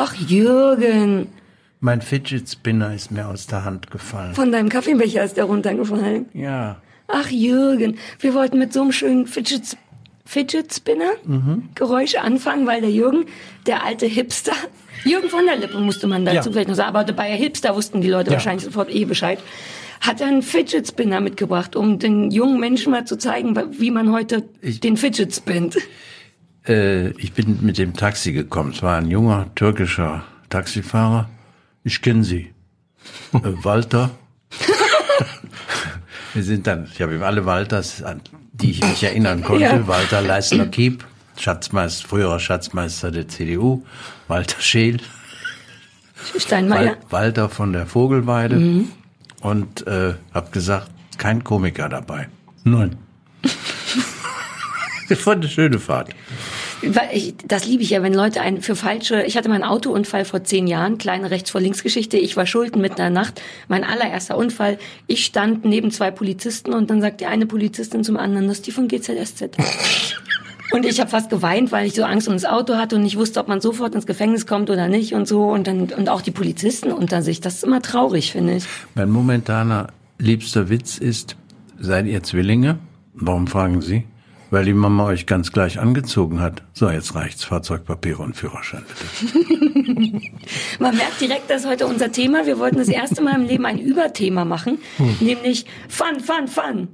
Ach, Jürgen, Mein Fidget Spinner ist mir aus der Hand gefallen. von deinem Kaffeebecher ist der runtergefallen. Ja. Ach, Jürgen, wir wollten mit so einem schönen Fidget, Fidget Spinner Geräusche anfangen, weil der Jürgen, der alte Hipster, Jürgen von der Lippe musste man dazu Ja. vielleicht noch sagen, aber bei Hipster wussten die Leute wahrscheinlich sofort eh Bescheid, hat einen Fidget Spinner mitgebracht, um den jungen Menschen mal zu zeigen, wie man heute Ich- den Fidget spinnt. Äh, ich bin mit dem Taxi gekommen. Es war ein junger türkischer Taxifahrer. Ich kenne sie. Äh, Walter. Wir sind dann, ich habe ihm alle Walters, an die ich mich erinnern konnte. Ja. Walter Leisner-Kiep, Schatzmeister, früherer Schatzmeister der CDU. Walter Scheel. Steinmeier. Wal Walter von der Vogelweide und äh, habe gesagt, kein Komiker dabei. Nein. das war eine schöne Fahrt. Weil ich, das liebe ich ja, wenn Leute einen für falsche. Ich hatte meinen Autounfall vor zehn Jahren, kleine rechts vor links Geschichte. Ich war schulden mitten in der Nacht, mein allererster Unfall. Ich stand neben zwei Polizisten und dann sagt die eine Polizistin zum anderen, das ist die von GZSZ. Und ich habe fast geweint, weil ich so Angst um das Auto hatte und nicht wusste, ob man sofort ins Gefängnis kommt oder nicht und so. Und dann und auch die Polizisten unter sich. Das ist immer traurig, finde ich. Mein momentaner liebster Witz ist, seid ihr Zwillinge? Warum fragen Sie? Weil die Mama euch ganz gleich angezogen hat. So, jetzt reicht's. Fahrzeugpapiere und Führerschein, bitte. Man merkt direkt, das ist heute unser Thema. Wir wollten das erste Mal im Leben ein Überthema machen, nämlich Fun, Fun, Fun.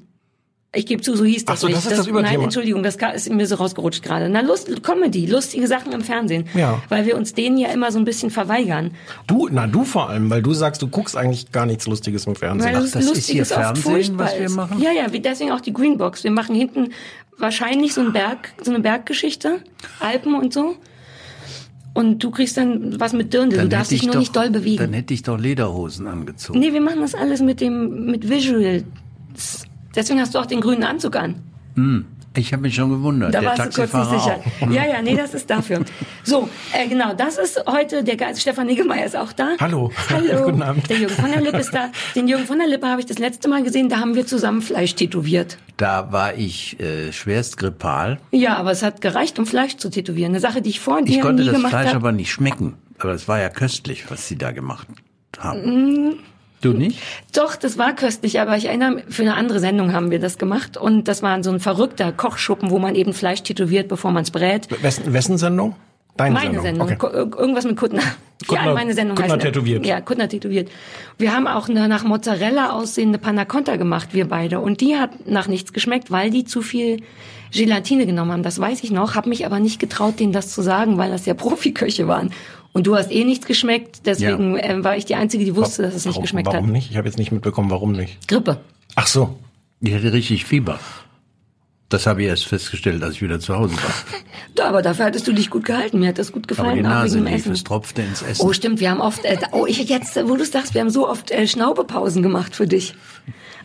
Ich gebe zu, so hieß das Ach so, nicht. das ist das Überthema. Nein, Entschuldigung, das ist mir so rausgerutscht gerade. Na, Lust, Comedy, lustige Sachen im Fernsehen. Ja. Weil wir uns denen ja immer so ein bisschen verweigern. Du, na du vor allem, weil du sagst, du guckst eigentlich gar nichts Lustiges im Fernsehen. Weil das ist Lustiges hier oft Fernsehen, was wir ist. machen? Ja, ja, wie deswegen auch die Greenbox. Wir machen hinten wahrscheinlich so ein Berg, so eine Berggeschichte, Alpen und so. Und du kriegst dann was mit Dirndl. Du darfst dich ich nur doch, nicht doll bewegen. Dann hätte ich doch Lederhosen angezogen. Nee, wir machen das alles mit dem mit Visuals. Deswegen hast du auch den grünen Anzug an. Ich habe mich schon gewundert. Da der warst du kurz nicht sicher. auch. Ja, ja, nee, das ist dafür. So, äh, genau, das ist heute der Geist. Stefan Niggemeier ist auch da. Hallo. Hallo. Guten Abend. Der Jürgen von der Lippe ist da. Den Jürgen von der Lippe habe ich das letzte Mal gesehen, da haben wir zusammen Fleisch tätowiert. Da war ich äh, schwerst grippal. Ja, aber es hat gereicht, um Fleisch zu tätowieren. Eine Sache, die ich vor dir Ich konnte nie das gemacht Fleisch habe. aber nicht schmecken. Aber es war ja köstlich, was sie da gemacht Mm. Du nicht? Doch, das war köstlich, aber ich erinnere, mich, für eine andere Sendung haben wir das gemacht und das war so ein verrückter Kochschuppen, wo man eben Fleisch tätowiert, bevor man es brät. Wessen, wessen Sendung? Deine Meine Sendung. Okay. Ko- Irgendwas mit Kuttner. Kuttner- ja, meine Sendung Kuttner heißt tätowiert. Ja, Kuttner tätowiert. Wir haben auch eine nach Mozzarella aussehende Panna Cotta gemacht, wir beide. Und die hat nach nichts geschmeckt, weil die zu viel Gelatine genommen haben. Das weiß ich noch, habe mich aber nicht getraut, denen das zu sagen, weil das ja Profiköche waren. Und du hast eh nichts geschmeckt, deswegen äh, war ich die Einzige, die wusste, dass es nicht warum, geschmeckt warum hat. nicht? Ich habe jetzt nicht mitbekommen, warum nicht. Grippe. Ach so. Ich hatte richtig Fieber. Das habe ich erst festgestellt, als ich wieder zu Hause war. Da, aber dafür hattest du dich gut gehalten. Mir hat das gut Aber gefallen. die auch Nase lief, Essen. es tropfte ins Essen. Oh, stimmt, wir haben oft, äh, oh, ich jetzt, wo du sagst, wir haben so oft äh, Schnaubepausen gemacht für dich.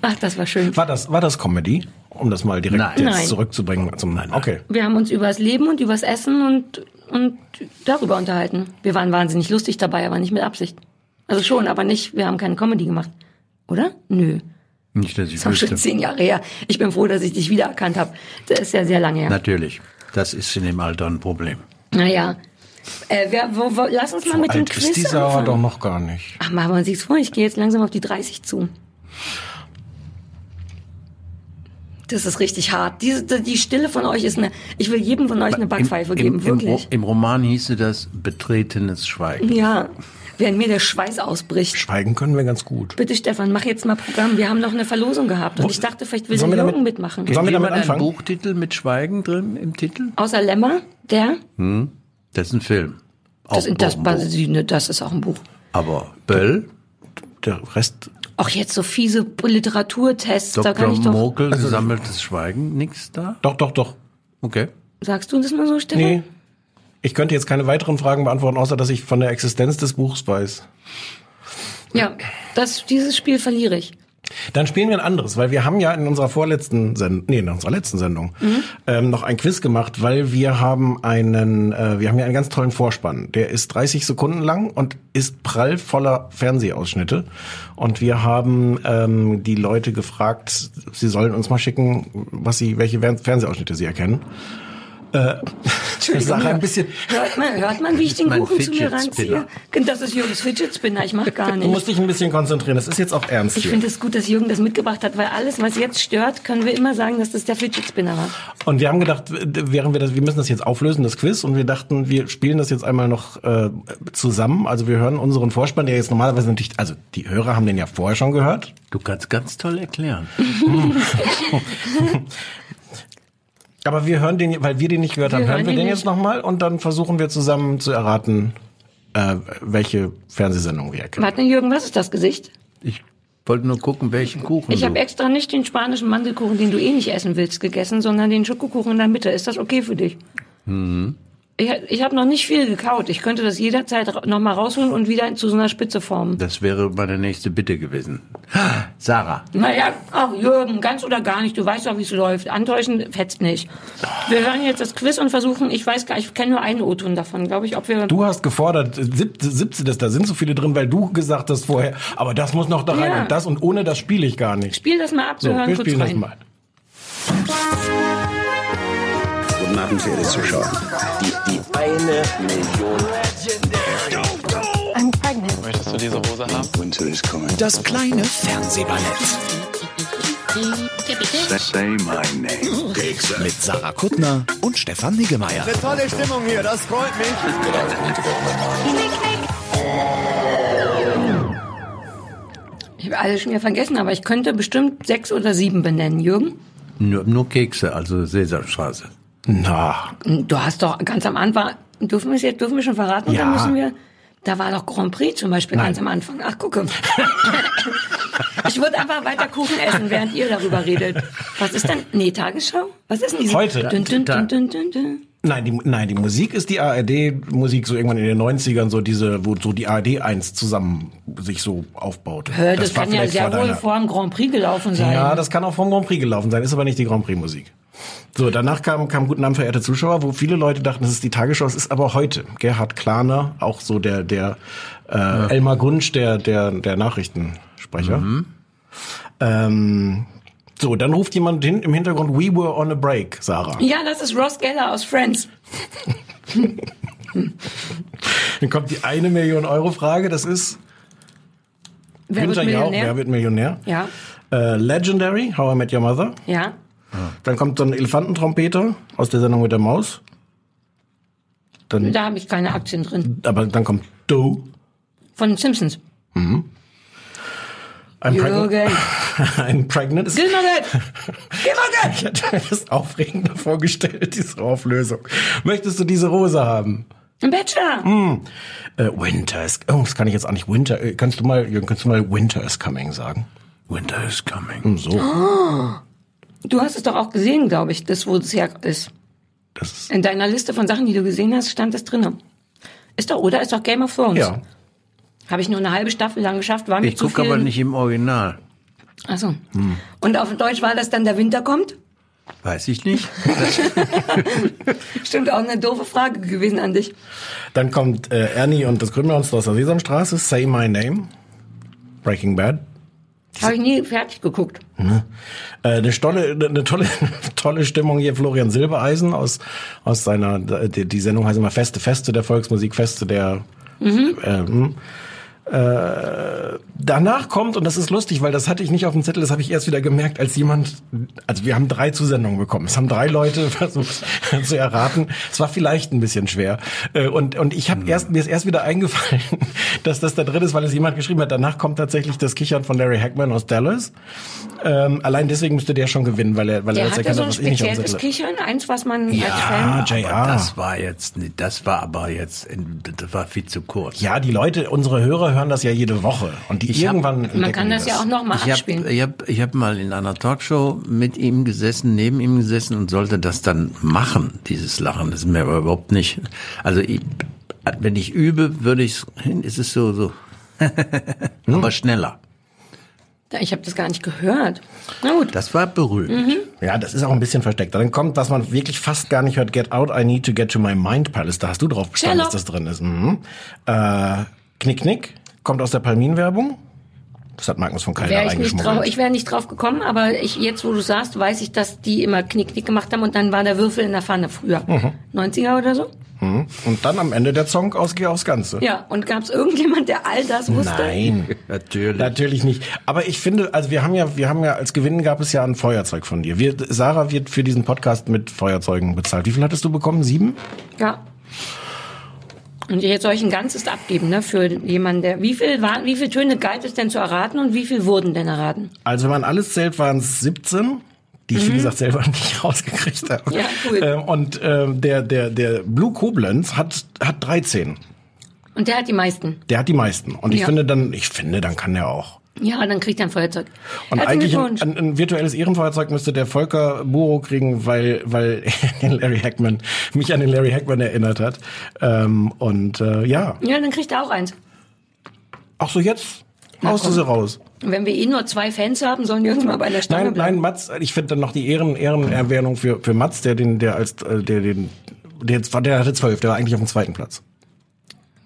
Ach, das war schön. War das, war das Comedy? Um das mal direkt Nein. jetzt Nein. zurückzubringen zum Nein. Okay. Wir haben uns übers Leben und übers Essen und, und darüber unterhalten. Wir waren wahnsinnig lustig dabei, aber nicht mit Absicht. Also schon, aber nicht, wir haben keine Comedy gemacht. Oder? Nö. Nicht, dass ich Das ist auch schon zehn Jahre her. Ich bin froh, dass ich dich wiedererkannt habe. Das ist ja sehr lange her. Natürlich. Das ist in dem Alter ein Problem. Naja. Äh, wer, wo, wo, lass uns mal mit dem Alt Quiz ist dieser aber anfangen. doch noch gar nicht. Ach, machen wir uns nichts vor. Ich gehe jetzt langsam auf die 30 zu. Das ist richtig hart. Diese, die Stille von euch ist eine. Ich will jedem von euch eine Backpfeife Im, geben, im, wirklich. Im Roman hieße das betretenes Schweigen. ja, während mir der Schweiß ausbricht. Schweigen können wir ganz gut. Bitte Stefan, mach jetzt mal Programm. Wir haben noch eine Verlosung gehabt und ich dachte, vielleicht will Sollen Jürgen damit- mitmachen. Sollen wir damit Jemand einen anfangen? Buchtitel mit Schweigen drin im Titel? Außer Lämmer, der? Das ist ein Film. Auch Das, ein das, Buch. das ist auch ein Buch. Aber Böll, Der Rest, Auch jetzt so fiese Literaturtests, da kann Dr. ich doch. Mokel, Also- gesammeltes Schweigen, nix da? doch, doch, doch. Okay. Sagst du das nur so, Stefan? Nee. Ich könnte jetzt keine weiteren Fragen beantworten, außer dass ich von der Existenz des Buchs weiß. Ja, das, dieses Spiel verliere ich. Dann spielen wir ein anderes, weil wir haben ja in unserer vorletzten Sendung, nee, in unserer letzten Sendung ähm, noch ein Quiz gemacht, weil wir haben einen, äh, wir haben ja einen ganz tollen Vorspann. Der ist 30 Sekunden lang und ist prall voller Fernsehausschnitte. Und wir haben ähm, die Leute gefragt, sie sollen uns mal schicken, was sie, welche Fernsehausschnitte sie erkennen. Äh, Sache ein bisschen. Hört man, hört man, wie ich den Kuchen zu mir Fidget ranziehe? Das ist Jürgens Fidget Spinner, ich mach gar Du nicht. musst dich ein bisschen konzentrieren. Das ist jetzt auch ernst Ich finde es gut, dass Jürgen das mitgebracht hat, weil alles, was jetzt stört, können wir immer sagen, dass das der Fidget Spinner war. Und wir haben gedacht, während wir das, wir müssen das jetzt auflösen, das Quiz, und wir dachten, wir spielen das jetzt einmal noch äh, zusammen. Also wir hören unseren Vorspann, der jetzt normalerweise natürlich, also die Hörer haben den ja vorher schon gehört. Du kannst ganz toll erklären. Aber wir hören den, weil wir den nicht gehört Wir haben, hören hören wir den nicht. jetzt nochmal und dann versuchen wir zusammen zu erraten, äh, welche Fernsehsendung wir erkennen. Warte, Jürgen, was ist das Gesicht? Ich wollte nur gucken, welchen Kuchen Ich habe extra nicht den spanischen Mandelkuchen, den du eh nicht essen willst, gegessen, sondern den Schokokuchen in der Mitte. Ist das okay für dich? Ich, ich habe noch nicht viel gekaut. Ich könnte das jederzeit ra- noch mal rausholen und wieder zu so einer Spitze formen. Das wäre meine nächste Bitte gewesen. Sarah, Naja, ach Jürgen, ganz oder gar nicht. Du weißt doch, wie es läuft. Antäuschen fetzt nicht. Wir hören jetzt das Quiz und versuchen, ich weiß gar ich kenne nur einen O-Ton davon, glaube ich, ob wir... Du hast gefordert, 17. das, da sind so viele drin, weil du gesagt hast vorher, aber das muss noch da rein Ja. und das und ohne das spiele ich gar nicht. Spiel das mal ab, So, wir hören wir kurz spielen das rein. mal. Guten Abend, verehrte Zuschauer. Die eine Million. Möchtest du diese Hose haben? Winter is coming. Das kleine Fernsehballett Say, say my name. mit Sarah Kuttner und Stefan Niggemeier. Tolle Stimmung hier, das freut mich. Ich habe alles schon wieder vergessen, aber ich könnte bestimmt sechs oder sieben benennen. Jürgen, nur, nur Kekse, also Sesamstraße. Na, du hast doch ganz am Anfang, dürfen wir es jetzt, dürfen wir schon verraten Ja. oder müssen wir? Da war doch Grand Prix zum Beispiel Nein. ganz am Anfang. Ach, gucke. ich würde einfach weiter Kuchen essen, während ihr darüber redet. Was ist denn? Nee, Tagesschau? Was ist denn diese? Heute. Dün, dün, dün. Nein, die, nein, die Musik ist die ARD-Musik so irgendwann in den 90ern, so diese, wo so die ARD 1 zusammen sich so aufbaute. Hör, das, war kann ja sehr vor wohl vor dem Grand Prix gelaufen sein. Ja, das kann auch vom Grand Prix gelaufen sein, ist aber nicht die Grand Prix-Musik. So, danach kam, kam Guten Abend, verehrte Zuschauer, wo viele Leute dachten, das ist die Tagesschau, es ist aber heute. Gerhard Klaner, auch so der, der äh, Elmar Gunsch, der, der, der Nachrichtensprecher. Ähm, so, dann ruft jemand hin, im Hintergrund, we were on a break, Sarah. ja, das ist Ross Geller aus Friends. Dann kommt die eine Million Euro Frage, das ist Wer wird Günther Jauch, Millionär? wer wird Millionär? Ja, Äh, Legendary, How I Met Your Mother. ja. Dann kommt so ein Elefantentrompeter aus der Sendung mit der Maus. Dann, Da habe ich keine Aktien drin. aber dann kommt Do. Von Simpsons. Ein Pregnant, Jürgen. ein Pregnant ist, Gib mal Geld! Gib mal ich hätte mir das aufregender vorgestellt, diese Auflösung. Möchtest du diese Rose haben? Ein Bachelor! Äh, Winter is, oh, das kann ich jetzt auch nicht. Winter, äh, kannst du mal, Jürgen, kannst du mal Winter is coming sagen? Winter is coming. Hm, So, Du hast es doch auch gesehen, glaube ich, das, wo es her ist. das ist, In deiner Liste von Sachen, die du gesehen hast, stand es drin. Ist doch, oder? Ist doch Game of Thrones. ja. Habe ich nur eine halbe Staffel lang geschafft, war Ich gucke aber nicht im Original. Achso. Und auf Deutsch war das dann der Winter kommt? Weiß ich nicht. Stimmt, auch eine doofe Frage gewesen an dich. Dann kommt äh, Ernie und das Krümmelmonster aus der Sesamstraße, Say My Name, Breaking Bad. Habe ich nie fertig geguckt. Äh, eine tolle, eine tolle, tolle Stimmung hier. Florian Silbereisen aus aus seiner die, die Sendung heißt immer Feste, Feste der Volksmusik, Feste der. Ähm, äh, danach kommt und das ist lustig, weil das hatte ich nicht auf dem Zettel, das habe ich erst wieder gemerkt, als jemand, also wir haben drei Zusendungen bekommen. Es haben drei Leute versucht zu erraten. Es war vielleicht ein bisschen schwer Äh, und und ich habe erst mir ist erst wieder eingefallen, dass das da drin ist, weil es jemand geschrieben hat. Danach kommt tatsächlich das Kichern von Larry Hackman aus Dallas. Ähm, allein deswegen müsste der schon gewinnen, weil er weil er Der das hatte erkannt so hat, ein was ich nicht auf dem Zettel. Kichern, eins, was man als Ja, Fan... JR. Aber das war jetzt das war aber jetzt, das war viel zu kurz. Ja, die Leute, unsere Hörer hören das ja jede Woche. Und die Ich hab- irgendwann. Man entdecken kann das ja auch nochmal Ich habe abspielen. ich hab, ich hab mal in einer Talkshow mit ihm gesessen, neben ihm gesessen und sollte das dann machen, dieses Lachen. Das ist mir aber überhaupt nicht. Also ich, wenn ich übe, würde ich ist es so so, aber schneller. Ich habe das gar nicht gehört. Na gut. Das war berühmt. Mhm. Ja, das ist auch ein bisschen versteckt. Dann kommt, was man wirklich fast gar nicht hört, Get Out, I Need to Get to My Mind Palace. Da hast du drauf bestanden, dass das drin ist. Mhm. Äh, Knick Knick kommt aus der Palmin-Werbung. Das hat Magnus von Keiner Wäre ich wäre nicht drauf gekommen, aber ich, jetzt, wo du sagst, weiß ich, dass die immer Knick, Knick gemacht haben und dann war der Würfel in der Pfanne früher. Mhm. 90er oder so? Und dann am Ende der Song aus Geh aufs Ganze. Ja, und gab es irgendjemand, der all das wusste? Nein. Natürlich. Natürlich nicht. Aber ich finde, also wir haben ja, wir haben ja als Gewinn gab es ja ein Feuerzeug von dir. Wir, Sarah wird für diesen Podcast mit Feuerzeugen bezahlt. Wie viel hattest du bekommen? Sieben? Ja. Und jetzt soll ich ein ganzes abgeben, ne, für jemanden, der, wie viel waren, wie viele Töne galt es denn zu erraten und wie viel wurden denn erraten? Also wenn man alles zählt, waren es 17, die ich wie gesagt selber nicht rausgekriegt habe. Mhm. Ja, cool. Ähm, und ähm, der der der Blue Koblenz hat hat 13. Und der hat die meisten. Der hat die meisten. Und ich Ja. finde dann, ich finde, dann kann der auch. Ja, dann kriegt er ein Feuerzeug. Und eigentlich ein, ein, ein virtuelles Ehrenfeuerzeug müsste der Volker Buro kriegen, weil weil den Larry Hackman mich an den Larry Hackman erinnert hat. Ähm, und äh, ja, Ja, dann kriegt er auch eins. auch so jetzt haust du sie raus. Und wenn wir eh nur zwei Fans haben, sollen die uns mal bei der Stange Nein, bleiben. nein, Mats, ich finde dann noch die Ehren, Ehrenerwähnung für, für Mats, der den, der als, äh, der den, der, der hatte zwölf, der war eigentlich auf dem zweiten Platz.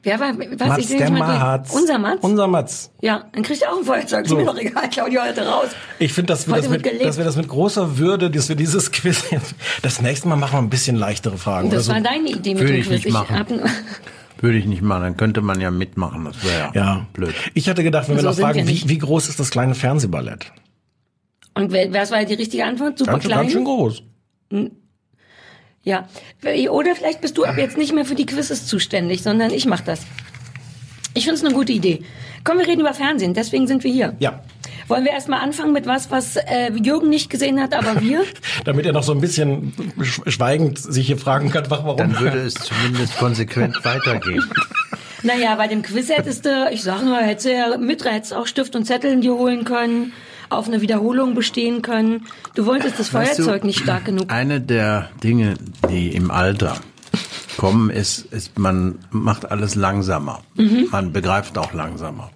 Wer war, was, Mats, ich der. Mats. Unser Mats? Unser Mats. ja, dann kriegt er auch ein Feuerzeug. So. Ist mir doch egal, Claudio heute raus. Ich finde, dass wir das mit, dass wir das mit großer Würde, dass wir dieses Quiz, das nächste Mal machen wir ein bisschen leichtere Fragen. Das oder war so. deine Idee mit Würde dem ich Quiz. nicht machen. hab- Würde ich nicht machen, dann könnte man ja mitmachen. Das wäre ja, ja. blöd. Ich hatte gedacht, wenn wir So noch fragen, wir wie, wie groß ist das kleine Fernsehballett? Und wer- was war die richtige Antwort? Super Ganz, klein? ganz schön groß. Ja. Oder vielleicht bist du ab jetzt nicht mehr für die Quizzes zuständig, sondern ich mach das. Ich finde es eine gute Idee. Komm, wir reden über Fernsehen, deswegen sind wir hier. Ja. Wollen wir erstmal anfangen mit was, was äh, Jürgen nicht gesehen hat, aber wir? Damit er noch so ein bisschen sch- schweigend sich hier fragen kann, warum. Dann würde es zumindest konsequent weitergehen. naja, bei dem Quiz hättest du, ich sag nur, hättest du ja mit, hättest auch Stift und Zettel dir holen können, auf eine Wiederholung bestehen können. Du wolltest das Weißt du, Feuerzeug nicht stark genug. Eine der Dinge, die im Alter kommen, ist, ist man macht alles langsamer. Mhm. Man begreift auch langsamer.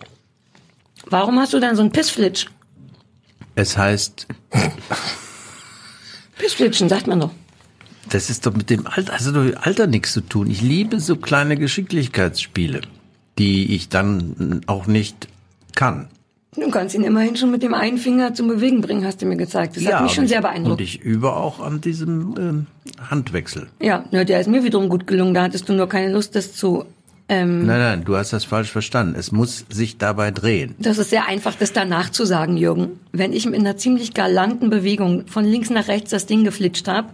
Warum hast du dann so einen Pissflitsch? Es heißt, Pissflitschen, sagt man doch. das ist doch mit dem Alter, also doch mit Alter nichts zu tun. Ich liebe so kleine Geschicklichkeitsspiele, die ich dann auch nicht kann. Du kannst ihn immerhin schon mit dem einen Finger zum Bewegen bringen, hast du mir gezeigt. Das hat mich und schon ich, sehr Und beeindruckt. ich übe auch an diesem ähm, Handwechsel. Ja, ne, der ist mir wiederum gut gelungen. Da hattest du nur keine Lust, das zu. Ähm, Nein, nein, du hast das falsch verstanden. Es muss sich dabei drehen. das ist sehr einfach, das danach zu sagen, Jürgen. Wenn ich mit einer ziemlich galanten Bewegung von links nach rechts das Ding geflitscht habe,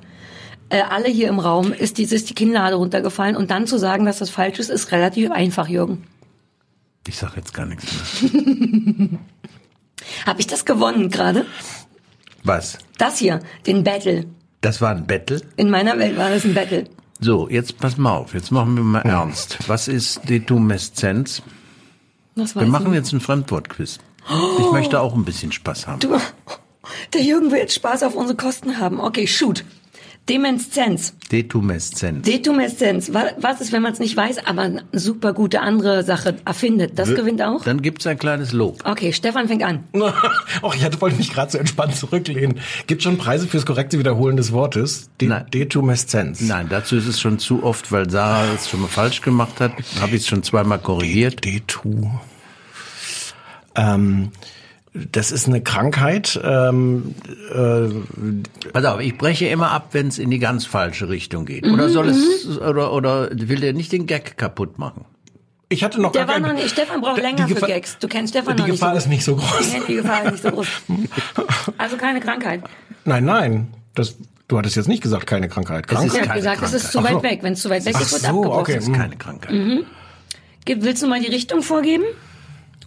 äh, alle hier im Raum, ist, die, ist die Kinnlade runtergefallen. Und dann zu sagen, dass das falsch ist, ist relativ einfach, Jürgen. Ich sag jetzt gar nichts mehr. Habe ich das gewonnen gerade? Was? Das hier, den Battle. Das war ein Battle? In meiner Welt war das ein Battle. So, jetzt pass mal auf. Jetzt machen wir mal ernst. Was ist Detumeszenz? Das Wir weiß machen ich jetzt ein Fremdwortquiz. Ich möchte auch ein bisschen Spaß haben. Du, der Jürgen will jetzt Spaß auf unsere Kosten haben. Okay, shoot. Demenszenz. Detumeszenz. Detumeszenz. Wa- Was ist, wenn man es nicht weiß, aber eine super gute andere Sache erfindet? Das gewinnt auch? Dann gibt's ein kleines Lob. Okay, Stefan fängt an. Och, ich hatte, wollte mich gerade so entspannt zurücklehnen. Gibt schon Preise fürs korrekte Wiederholen des Wortes? De Nein. Detumeszenz. Nein, dazu ist es schon zu oft, weil Sarah es schon mal falsch gemacht hat. Habe ich es schon zweimal korrigiert. Detu. Ähm, das ist eine Krankheit. Ähm, äh, Pass auf, ich breche immer ab, wenn es in die ganz falsche Richtung geht. Oder soll es, oder, oder will der nicht den Gag kaputt machen? ich hatte noch Der gar war kein- noch nicht, Stefan braucht Die länger für Gefahr- Gags. Du kennst Stefan Die noch nicht Gefahr so ist nicht so groß. Nee, die Gefahr ist nicht so groß. Also keine Krankheit. Nein, nein. Das, du hattest jetzt nicht gesagt, keine Krankheit. Es ist Ich Krankheit. habe keine gesagt, es ist zu Krankheit. weit so. weg. Wenn es zu weit weg Ach ist, wird so, abgebrochen. okay. Das ist keine Krankheit. Gib- Willst du mal die Richtung vorgeben?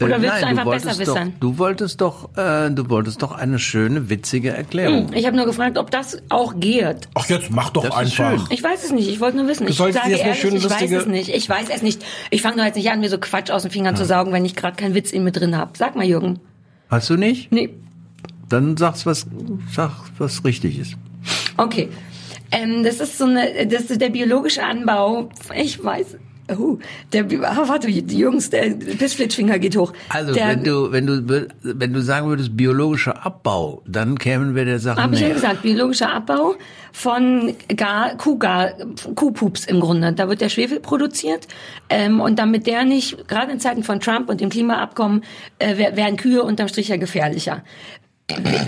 Oder willst Äh, nein, du einfach wolltest besser doch, wissern? Du wolltest doch, äh, du wolltest doch eine schöne, witzige Erklärung. Ich habe nur gefragt, ob das auch geht. Ach, jetzt mach doch Das ist einfach. Ich weiß es nicht, ich wollte nur wissen. Du Ich sage jetzt eine ehrlich, schöne, ich weiß es nicht. Ich weiß es nicht. Ich fange doch jetzt nicht an, mir so Quatsch aus den Fingern zu saugen, wenn ich gerade keinen Witz in mir drin habe. Sag mal, Jürgen. Hast du nicht? Nee. Dann sag's was, sag was richtig ist. Okay. Ähm, das ist so eine, das ist der biologische Anbau. Ich weiß. Oh, der, ah, warte, die Jungs, der Pissflitschfinger geht hoch. Also der, wenn du, wenn du, wenn du sagen würdest biologischer Abbau, dann kämen wir der Sache Habe ich ja näher. gesagt, biologischer Abbau von Gar, Kuhgar, Kuhpups im Grunde. Da wird der Schwefel produziert ähm, und damit der nicht, gerade in Zeiten von Trump und dem Klimaabkommen, äh, wer- werden Kühe unterm Strich ja gefährlicher.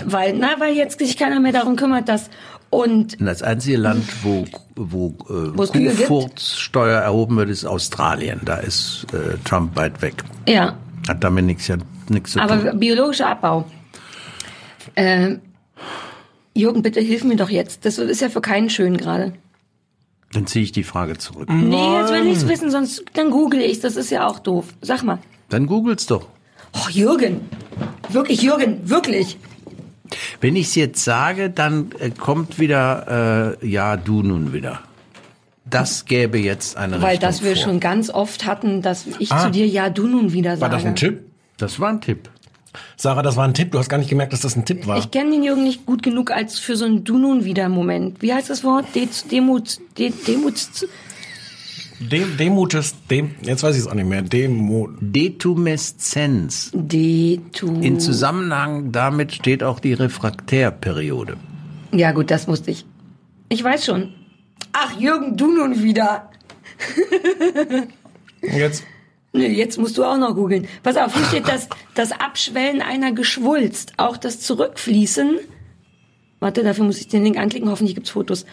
Weil, na, weil jetzt sich keiner mehr darum kümmert, dass und Und Das einzige Land, wo, wo, äh, es? Kuhfurzsteuer erhoben wird, ist Australien. Da ist äh, Trump weit weg. ja, Hat damit nichts ja, zu aber tun. biologischer Abbau. Ähm, Jürgen, bitte hilf mir doch jetzt. Das ist ja für keinen schön gerade. Dann ziehe ich die Frage zurück. Nee, jetzt will ich's wissen, sonst dann google ich's. Das ist ja auch doof. Sag mal. Dann googel's doch. Oh, Jürgen. Wirklich, Jürgen, wirklich. Wenn ich's jetzt sage, dann äh, kommt wieder, äh, ja, du nun wieder. Das gäbe jetzt eine Weil Richtung das wir vor. schon ganz oft hatten, dass ich Ah. zu dir ja du nun wieder sage. War das ein Tipp? Das war ein Tipp. Sarah, das war ein Tipp. Du hast gar nicht gemerkt, dass das ein Tipp war. Ich kenne den Jürgen nicht gut genug als für so ein du nun wieder Moment. Wie heißt das Wort? De Demut, de Demut, Dem, Demutes, dem, jetzt weiß ich es auch nicht mehr. Demo, Detumeszenz. de tu. In Zusammenhang damit steht auch die Refraktärperiode. Ja gut, das wusste ich. Ich weiß schon. Ach Jürgen, du nun wieder. jetzt, Nö, jetzt musst du auch noch googeln. Pass auf, hier steht das, das Abschwellen einer Geschwulst, auch das Zurückfließen. Warte, dafür muss ich den Link anklicken, hoffentlich gibt's Fotos.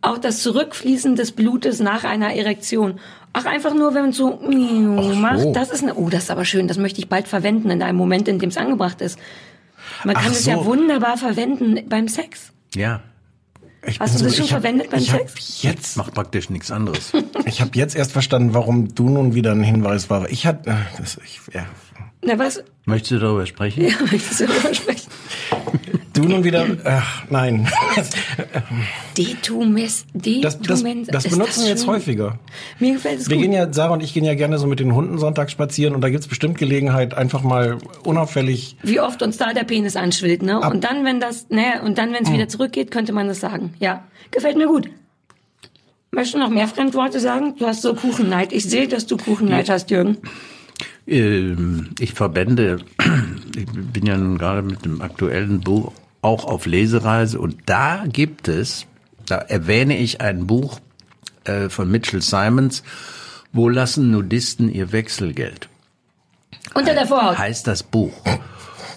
Auch das Zurückfließen des Blutes nach einer Erektion. Ach, einfach nur, wenn man so, macht, das ist eine, oh, das ist aber schön, das möchte ich bald verwenden in einem Moment, in dem es angebracht ist. Man kann es ja so. wunderbar verwenden beim Sex. Ja, ich Hast du das schon hab- verwendet beim ich hab Sex? Jetzt, macht praktisch nichts anderes. ich habe jetzt erst verstanden, warum du nun wieder ein Hinweis war. Ich hatte, äh, das, ich, ja. Na was? Möchtest du darüber sprechen? Ja, möchtest du darüber sprechen? Du nun wieder, ach, nein. Detumes, Das, das, das benutzen wir jetzt schön? häufiger. Mir gefällt es Wir gut. gehen ja, Sarah und ich gehen ja gerne so mit den Hunden Sonntag spazieren und da gibt's bestimmt Gelegenheit, einfach mal unauffällig. wie oft uns da der Penis anschwillt, ne? Und dann, wenn das, ne, und dann, wenn es wieder zurückgeht, könnte man das sagen. Ja, gefällt mir gut. Möchtest du noch mehr Fremdworte sagen? Du hast so Kuchenneid. Ich sehe, dass du Kuchenneid hast, Jürgen. Ähm, Ich verbände, ich bin ja nun gerade mit dem aktuellen Buch auch auf Lesereise und da gibt es, da erwähne ich ein Buch äh, von Mitchell Simons, Wo lassen Nudisten ihr Wechselgeld? Unter der Vorhaut. Heißt das Buch.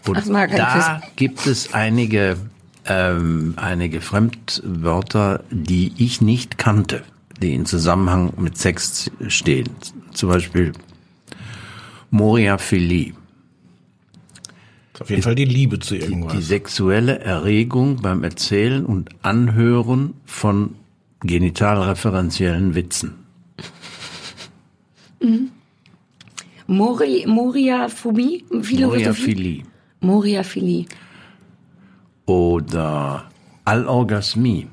Und kein da gibt es einige, ähm, einige Fremdwörter, die ich nicht kannte, die in Zusammenhang mit Sex stehen. Zum Beispiel Moriaphilie. Auf jeden Fall die Liebe zu Die irgendwas. sexuelle Erregung beim Erzählen und Anhören von genitalreferenziellen Witzen. Mori, Moriaphobie? Moriaphilie. Moriaphilie. Oder Allorgasmie.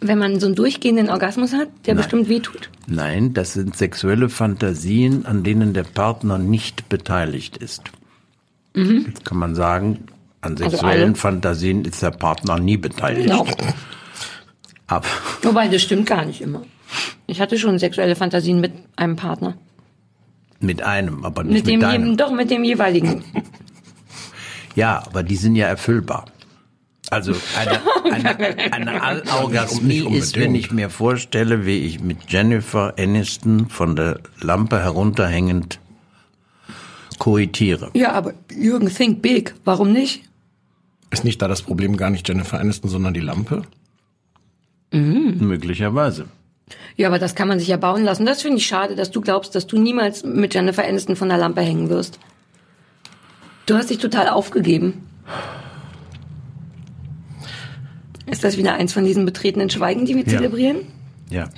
Wenn man so einen durchgehenden Orgasmus hat, der bestimmt wehtut. Nein, das sind sexuelle Fantasien, an denen der Partner nicht beteiligt ist. Jetzt kann man sagen, an sexuellen Mhm. Also? Fantasien ist der Partner nie beteiligt. Genau. Aber Wobei, das stimmt gar nicht immer. Ich hatte schon sexuelle Fantasien mit einem Partner. mit einem, aber nicht Mit mit, dem, deinem. je- doch, mit dem jeweiligen. Ja, aber die sind ja erfüllbar. Also eine, eine, eine Allorgasmie ist, wenn ich mir vorstelle, wie ich mit Jennifer Aniston von der Lampe herunterhängend koitiere. Ja, aber Jürgen, think big. Warum nicht? Ist nicht da das Problem gar nicht Jennifer Aniston, sondern die Lampe? Möglicherweise. Ja, aber das kann man sich ja bauen lassen. Das finde ich schade, dass du glaubst, dass du niemals mit Jennifer Aniston von der Lampe hängen wirst. Du hast dich total aufgegeben. Ist das wieder eins von diesen betretenen Schweigen, die wir Ja. zelebrieren? Ja.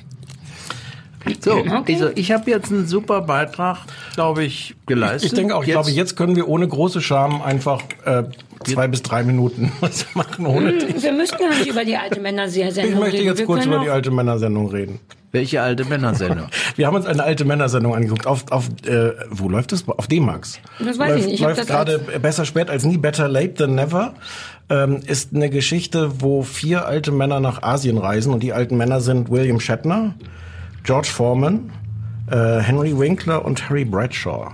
So, Okay. also ich habe jetzt einen super Beitrag, glaube ich, geleistet. Ich denke auch, ich Jetzt- glaube, jetzt können wir ohne große Scham einfach äh, zwei bis drei Minuten was machen ohne dich. Wir müssten ja nicht über die alte Männer-Sendung Ich möchte reden. jetzt Wir kurz über die alte Männersendung reden. Welche alte Männersendung? Wir haben uns eine alte Männersendung angeguckt. Auf, auf äh, wo läuft das? Auf D-Max. Das weiß ich läuft, nicht. Ich hab läuft gerade besser spät als nie, better late than never. Ähm, ist eine Geschichte, wo vier alte Männer nach Asien reisen und die alten Männer sind William Shatner, George Foreman, äh, Henry Winkler und Harry Bradshaw.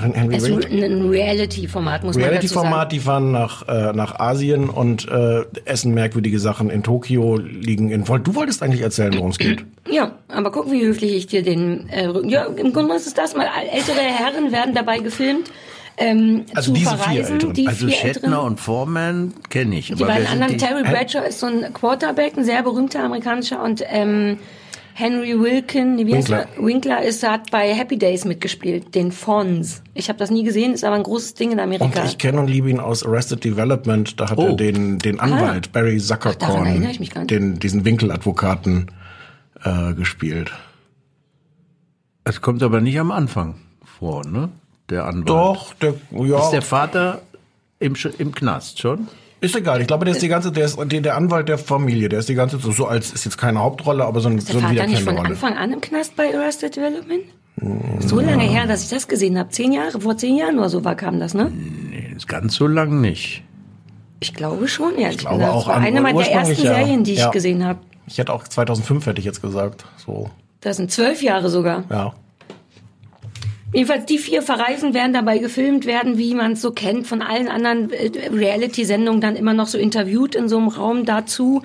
Henry ist ein Reality-Format, muss man dazu Reality-Format, die fahren nach, äh, nach Asien und äh, essen merkwürdige Sachen in Tokio, liegen in... Du wolltest eigentlich erzählen, worum es geht. sagen. Ja, aber guck, wie höflich ich dir den äh, Rücken... Ja, im Grunde ist es das mal. Ältere Herren werden dabei gefilmt, ähm, Also zu diese vier verreisen. Älteren. Die Also vier Shatner Älteren. und Foreman kenne ich. Die beiden anderen, die? Terry Bradshaw ist so ein Quarterback, ein sehr berühmter amerikanischer und ähm, Henry Wilkin, nee, wie heißt Winkler. er? Winkler ist, hat bei Happy Days mitgespielt, den Fonz. Ich habe das nie gesehen, ist aber ein großes Ding in Und Amerika. ich kenne und liebe ihn aus Arrested Development. Da hat Oh. er den, den Anwalt, Barry daran Zuckerkorn, den, diesen Winkeladvokaten äh, gespielt. Es kommt aber nicht am Anfang vor, ne? Der Anwalt. Doch, der, ja, Ist der Vater im, im Knast schon? Ist egal. Ich glaube, der ist die gange, der ist der, Anwalt der Familie. Der ist die ganze so, so als ist jetzt keine Hauptrolle, aber so, ein, so eine Vater nicht von wiederkehrende Rolle. Anfang an im Knast bei Arrested Development? So lange her, dass ich das gesehen habe. Zehn Jahre, vor zehn Jahren oder so war, kam das, ne? Nee, ist ganz so lang nicht. Ich glaube schon, ehrlich Ich glaube gesagt. auch Das war an- eine meiner ersten ja. Serien, die ich Ja. gesehen habe. Ich hätte auch 2005 hätte ich jetzt gesagt. So, Das sind zwölf Jahre sogar. ja. Jedenfalls die vier verreisen, werden dabei gefilmt, werden, wie man es so kennt, von allen anderen äh, Reality-Sendungen dann immer noch so interviewt in so einem Raum dazu.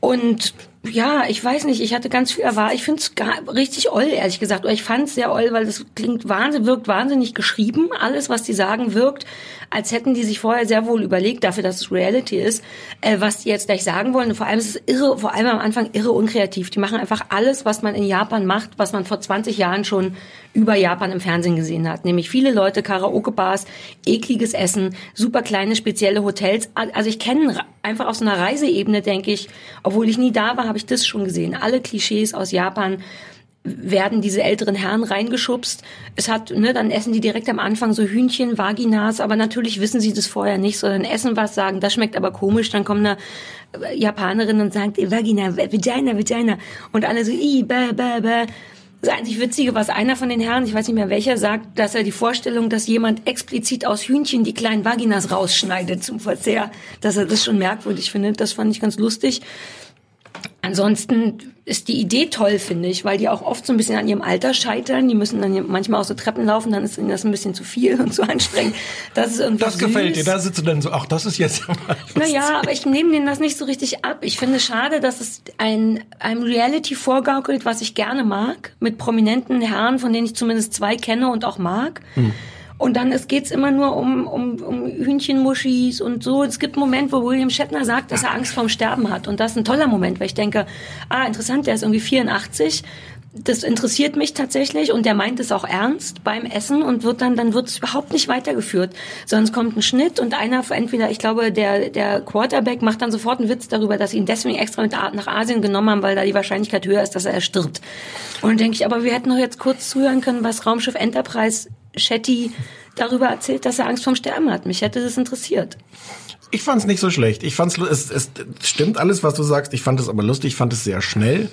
Und ja, ich weiß nicht, ich hatte ganz viel erwartet. Ich finde es richtig oll, ehrlich gesagt. Oder ich fand es sehr oll, weil das klingt wahnsinnig, wirkt wahnsinnig geschrieben. Alles, was die sagen, wirkt, als hätten die sich vorher sehr wohl überlegt, dafür, dass es Reality ist, äh, was die jetzt gleich sagen wollen. Und vor allem ist es irre, vor allem am Anfang irre unkreativ. Die machen einfach alles, was man in Japan macht, was man vor 20 Jahren schon über Japan im Fernsehen gesehen hat. Nämlich viele Leute, Karaoke-Bars, ekliges Essen, super kleine spezielle Hotels. Also ich kenne einfach auf so einer Reiseebene, denke ich, obwohl ich nie da war, habe ich das schon gesehen. Alle Klischees aus Japan werden diese älteren Herren reingeschubst. Es hat, ne, dann essen die direkt am Anfang so Hühnchen, Vaginas, aber natürlich wissen sie das vorher nicht, sondern essen was, sagen, das schmeckt aber komisch, dann kommt eine äh, Japanerin und sagt, eh, Vagina, Vagina, Vagina. Und alle so, i, bäh, bäh, bäh. Das einzig Witzige, was einer von den Herren, ich weiß nicht mehr welcher, sagt, dass er die Vorstellung, dass jemand explizit aus Hühnchen die kleinen Vaginas rausschneidet zum Verzehr, dass er das schon merkwürdig findet. Das fand ich ganz lustig. Ansonsten ist die Idee toll, finde ich, weil die auch oft so ein bisschen an ihrem Alter scheitern. Die müssen dann manchmal auch so Treppen laufen, dann ist ihnen das ein bisschen zu viel und zu anstrengend. Das ist irgendwie Das gefällt dir. Da sitzt du dann so, ach, das ist jetzt mal Naja, aber ich nehme denen das nicht so richtig ab. Ich finde es schade, dass es ein, einem Reality vorgaukelt, was ich gerne mag, mit prominenten Herren, von denen ich zumindest zwei kenne und auch mag. Und dann es geht's immer nur um, um, um Hühnchenmuschis und so. Es gibt einen Moment, wo William Shatner sagt, dass er Angst vorm Sterben hat. Und das ist ein toller Moment, weil ich denke, ah, interessant, der ist irgendwie 84. Das interessiert mich tatsächlich und der meint es auch ernst beim Essen und wird dann, dann wird es überhaupt nicht weitergeführt. Es kommt ein Schnitt und einer, entweder, ich glaube, der, der Quarterback macht dann sofort einen Witz darüber, dass sie ihn deswegen extra mit nach Asien genommen haben, weil da die Wahrscheinlichkeit höher ist, dass er stirbt. Und dann denke ich, aber wir hätten doch jetzt kurz zuhören können, was Raumschiff Enterprise Shetty darüber erzählt, dass er Angst vorm Sterben hat. Mich hätte das interessiert. Ich fand's nicht so schlecht. Ich fand's, es, es stimmt alles, was du sagst. Ich fand es aber lustig. Ich fand es sehr schnell.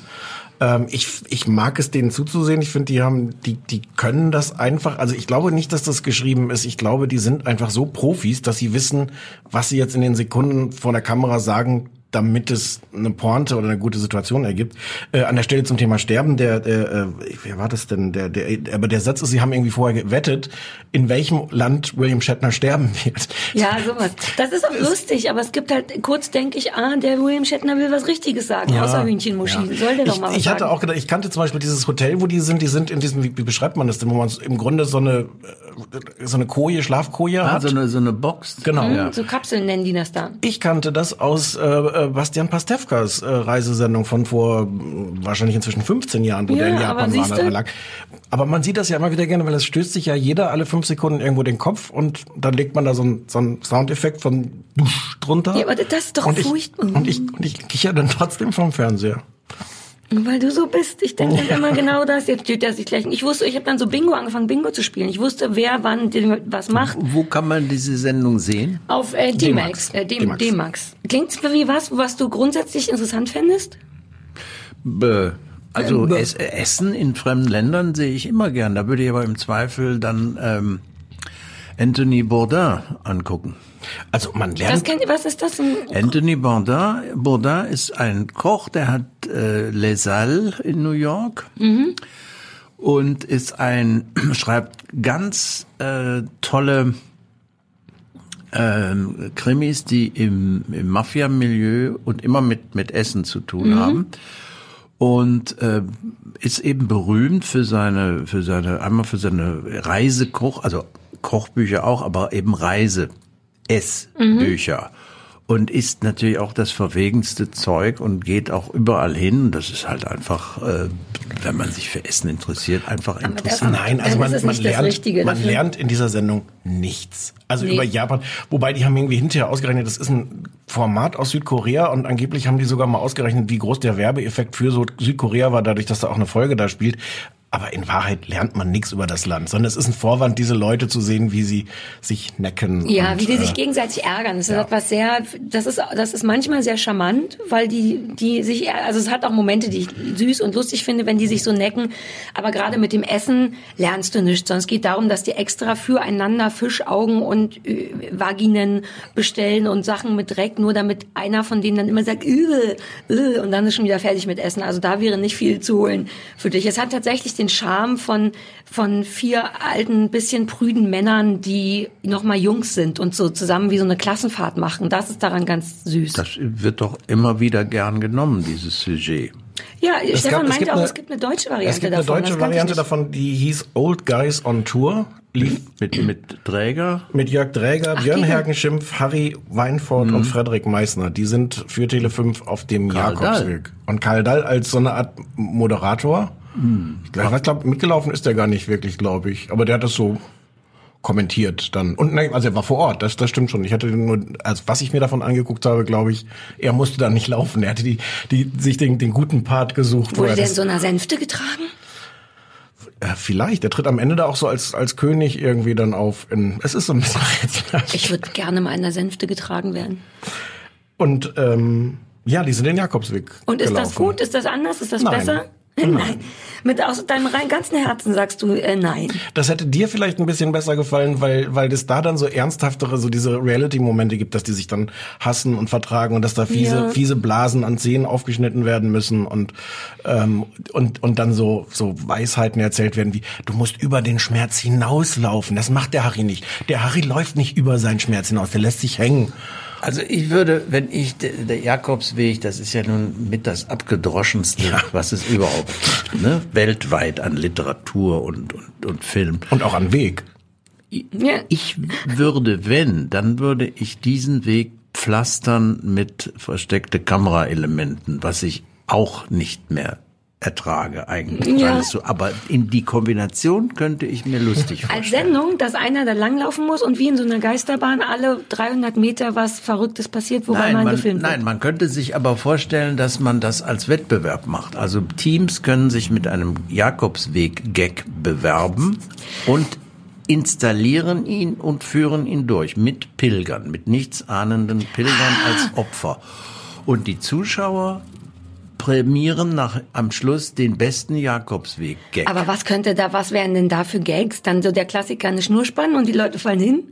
Ähm, ich, ich mag es denen zuzusehen. Ich finde, die haben, die, die können das einfach. Also ich glaube nicht, dass das geschrieben ist. Ich glaube, die sind einfach so Profis, dass sie wissen, was sie jetzt in den Sekunden vor der Kamera sagen, damit es eine Pointe oder eine gute Situation ergibt. Äh, an der Stelle zum Thema Sterben, der, der äh, wer war das denn? Der, der, aber der Satz ist, sie haben irgendwie vorher gewettet, in welchem Land William Shatner sterben wird. Ja, sowas. Das ist auch lustig, aber es gibt halt, kurz denke ich, ah, der William Shatner will was Richtiges sagen, außer Hühnchenmuschi. Ja. Soll der doch ich, mal was Ich hatte sagen. auch gedacht, ich kannte zum Beispiel dieses Hotel, wo die sind, die sind in diesem, wie, wie beschreibt man das denn, wo man im Grunde so eine, äh, so eine Koje, Schlafkoje Ah, hat. so eine, so eine Box. Genau. Hm, So Kapseln nennen die das da. Ich kannte das aus äh, äh, Bastian Pastewkas äh, Reisesendung von vor mh, wahrscheinlich inzwischen 15 Jahren, wo Ja, der in aber Japan war. und lag. Aber man sieht das ja immer wieder gerne, weil es stößt sich ja jeder alle fünf Sekunden irgendwo den Kopf und dann legt man da so einen so Soundeffekt von Dusch drunter. Ja, aber das ist doch und ich, furchtbar. Und ich, und ich kicher dann trotzdem vom Fernseher. Weil du so bist. Ich denke dann immer genau das. Jetzt steht er sich gleich. Ich wusste, ich habe dann so Bingo angefangen, Bingo zu spielen. Ich wusste, wer wann was macht. Wo kann man diese Sendung sehen? Auf äh, D-Max. D-Max. Äh. Klingt's wie was, was du grundsätzlich interessant findest? Bäh. Also es, Essen in fremden Ländern sehe ich immer gern. Da würde ich aber im Zweifel dann ähm, Anthony Bourdain angucken. Also man lernt. kennt ihr, was ist das? Ein, Anthony Bourdain, Bourdain ist ein Koch, der hat äh, Les Halles in New York und ist ein schreibt ganz äh, tolle ähm, Krimis, die im, im Mafia-Milieu und immer mit mit Essen zu tun haben und äh, ist eben berühmt für seine für seine einmal für seine Reisekoch also Kochbücher auch aber eben Reise Essbücher und isst natürlich auch das verwegenste Zeug und geht auch überall hin das ist halt einfach äh, wenn man sich für Essen interessiert einfach interessant Nein, also man, ist man lernt, man dafür. lernt in dieser Sendung nichts. Also Nee. über Japan. Wobei die haben irgendwie hinterher ausgerechnet, das ist ein Format aus Südkorea und angeblich haben die sogar mal ausgerechnet, wie groß der Werbeeffekt für so Südkorea war, dadurch, dass da auch eine Folge da spielt. Aber in Wahrheit lernt man nichts über das Land, sondern es ist ein Vorwand, diese Leute zu sehen, wie sie sich necken. ja, und, wie die äh, sich gegenseitig ärgern. Das ist etwas sehr, das ist, das ist manchmal sehr charmant, weil die, die sich, also es hat auch Momente, die ich süß und lustig finde, wenn die sich so necken. Aber gerade mit dem Essen lernst du nichts, sondern es geht darum, dass die extra füreinander Fischaugen und äh, Vaginen bestellen und Sachen mit Dreck, nur damit einer von denen dann immer sagt, übel, übel, und dann ist schon wieder fertig mit Essen. Also da wäre nicht viel zu holen für dich. Es hat tatsächlich den Charme von, von vier alten, bisschen prüden Männern, die noch mal Jungs sind und so zusammen wie so eine Klassenfahrt machen. Das ist daran ganz süß. das wird doch immer wieder gern genommen dieses Sujet ja, Es Stefan gab- meinte auch, eine- es gibt eine deutsche Variante Es gibt eine davon. Das deutsche Variante davon, die hieß Old Guys on Tour. Lief mit mit Träger mit Jörg Dräger, Björn die- Hergenschimpf, Harry Weinfurt und Frederik Meissner. Die sind für Tele5 auf dem Karl Jakobsweg. Und Karl Dall als so eine Art Moderator. Ich glaube, glaub, mitgelaufen ist der gar nicht wirklich, glaube ich. Aber der hat das so kommentiert dann. Und nein, also er war vor Ort, das, das stimmt schon. Ich hatte nur, also was ich mir davon angeguckt habe, glaube ich, er musste da nicht laufen. Er hatte die, die, sich den, den guten Part gesucht. Wurde er der in das- so einer Sänfte getragen? äh, vielleicht, der tritt am Ende da auch so als, als König irgendwie dann auf. In, es ist so ein bisschen rätselhaft. Ich würde gerne mal in einer Sänfte getragen werden. Und ähm, ja, die sind den Jakobsweg Und ist das gelaufen. gut? Ist das anders? Ist das Nein. besser? Nein. Mit aus deinem rein ganzen Herzen sagst du äh, nein. Das hätte dir vielleicht ein bisschen besser gefallen, weil weil es da dann so ernsthaftere, so diese Reality-Momente gibt, dass die sich dann hassen und vertragen und dass da fiese Ja. fiese Blasen an Zähnen aufgeschnitten werden müssen und ähm, und und dann so so Weisheiten erzählt werden wie du musst über den Schmerz hinauslaufen. Das macht der Harry nicht. Der Harry läuft nicht über seinen Schmerz hinaus. Der lässt sich hängen. Also ich würde, wenn ich, der, Jakobsweg, das ist ja nun mit das abgedroschenste, was es überhaupt gibt, ne? weltweit an Literatur und, und, und Film. Und auch an Weg. Ja. Ich würde, wenn, dann würde ich diesen Weg pflastern mit versteckte Kameraelementen, was ich auch nicht mehr ertrage eigentlich. Ja. So. Aber in die Kombination könnte ich mir lustig Als vorstellen. Sendung, dass einer da langlaufen muss und wie in so einer Geisterbahn alle 300 Meter was Verrücktes passiert, wobei Nein man, man, gefilmt nein, wird. man könnte sich aber vorstellen, dass man das als Wettbewerb macht. Also Teams können sich mit einem Jakobsweg-Gag bewerben und installieren ihn und führen ihn durch mit Pilgern, mit nichtsahnenden Pilgern Ah. als Opfer. Und die Zuschauer prämieren nach, am Schluss den besten Jakobsweg-Gag. Aber was könnte da, was wären denn da für Gags? Dann so der Klassiker, eine Schnur spannen und die Leute fallen hin?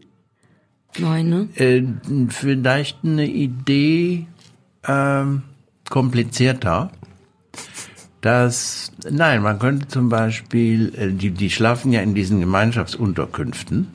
Nein, ne? äh, vielleicht eine Idee ähm, komplizierter. Das, nein, man könnte zum Beispiel, äh, die, die schlafen ja in diesen Gemeinschaftsunterkünften.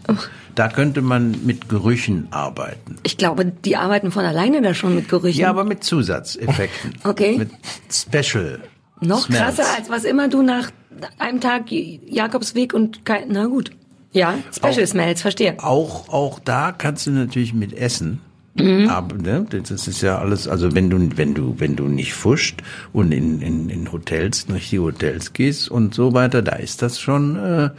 Da könnte man mit Gerüchen arbeiten. Ich glaube, die arbeiten von alleine da schon mit Gerüchen. Ja, aber mit Zusatzeffekten. Okay. Mit Special. Noch Smells. krasser, als was immer du nach einem Tag Jakobsweg und kein, na gut. Ja, Special Auch- Smells, verstehe. Auch, auch da kannst du natürlich mit essen. Mhm. Aber ne, das ist ja alles, also wenn du, wenn du, wenn du nicht fuscht und in, in, in Hotels, in richtige Hotels gehst und so weiter, da ist das schon, äh,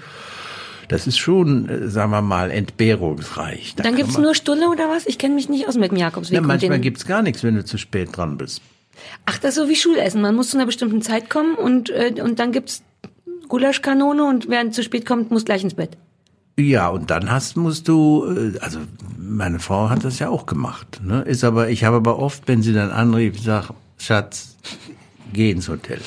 das ist schon, äh, sagen wir mal, entbehrungsreich. Da Dann gibt's man- nur Stulle oder was? Ich kenne mich nicht aus mit dem Jakobsweg. ja, und manchmal gibt's gar nichts, wenn du zu spät dran bist. Ach, das ist so wie Schulessen. Man muss zu einer bestimmten Zeit kommen und, äh, und dann gibt's Gulaschkanone und wer zu spät kommt, muss gleich ins Bett. Ja, und dann hast, musst du, äh, also meine Frau hat das ja auch gemacht. Ne? Ist aber, ich habe aber oft, wenn sie dann anrief, sag, Schatz, geh ins Hotel.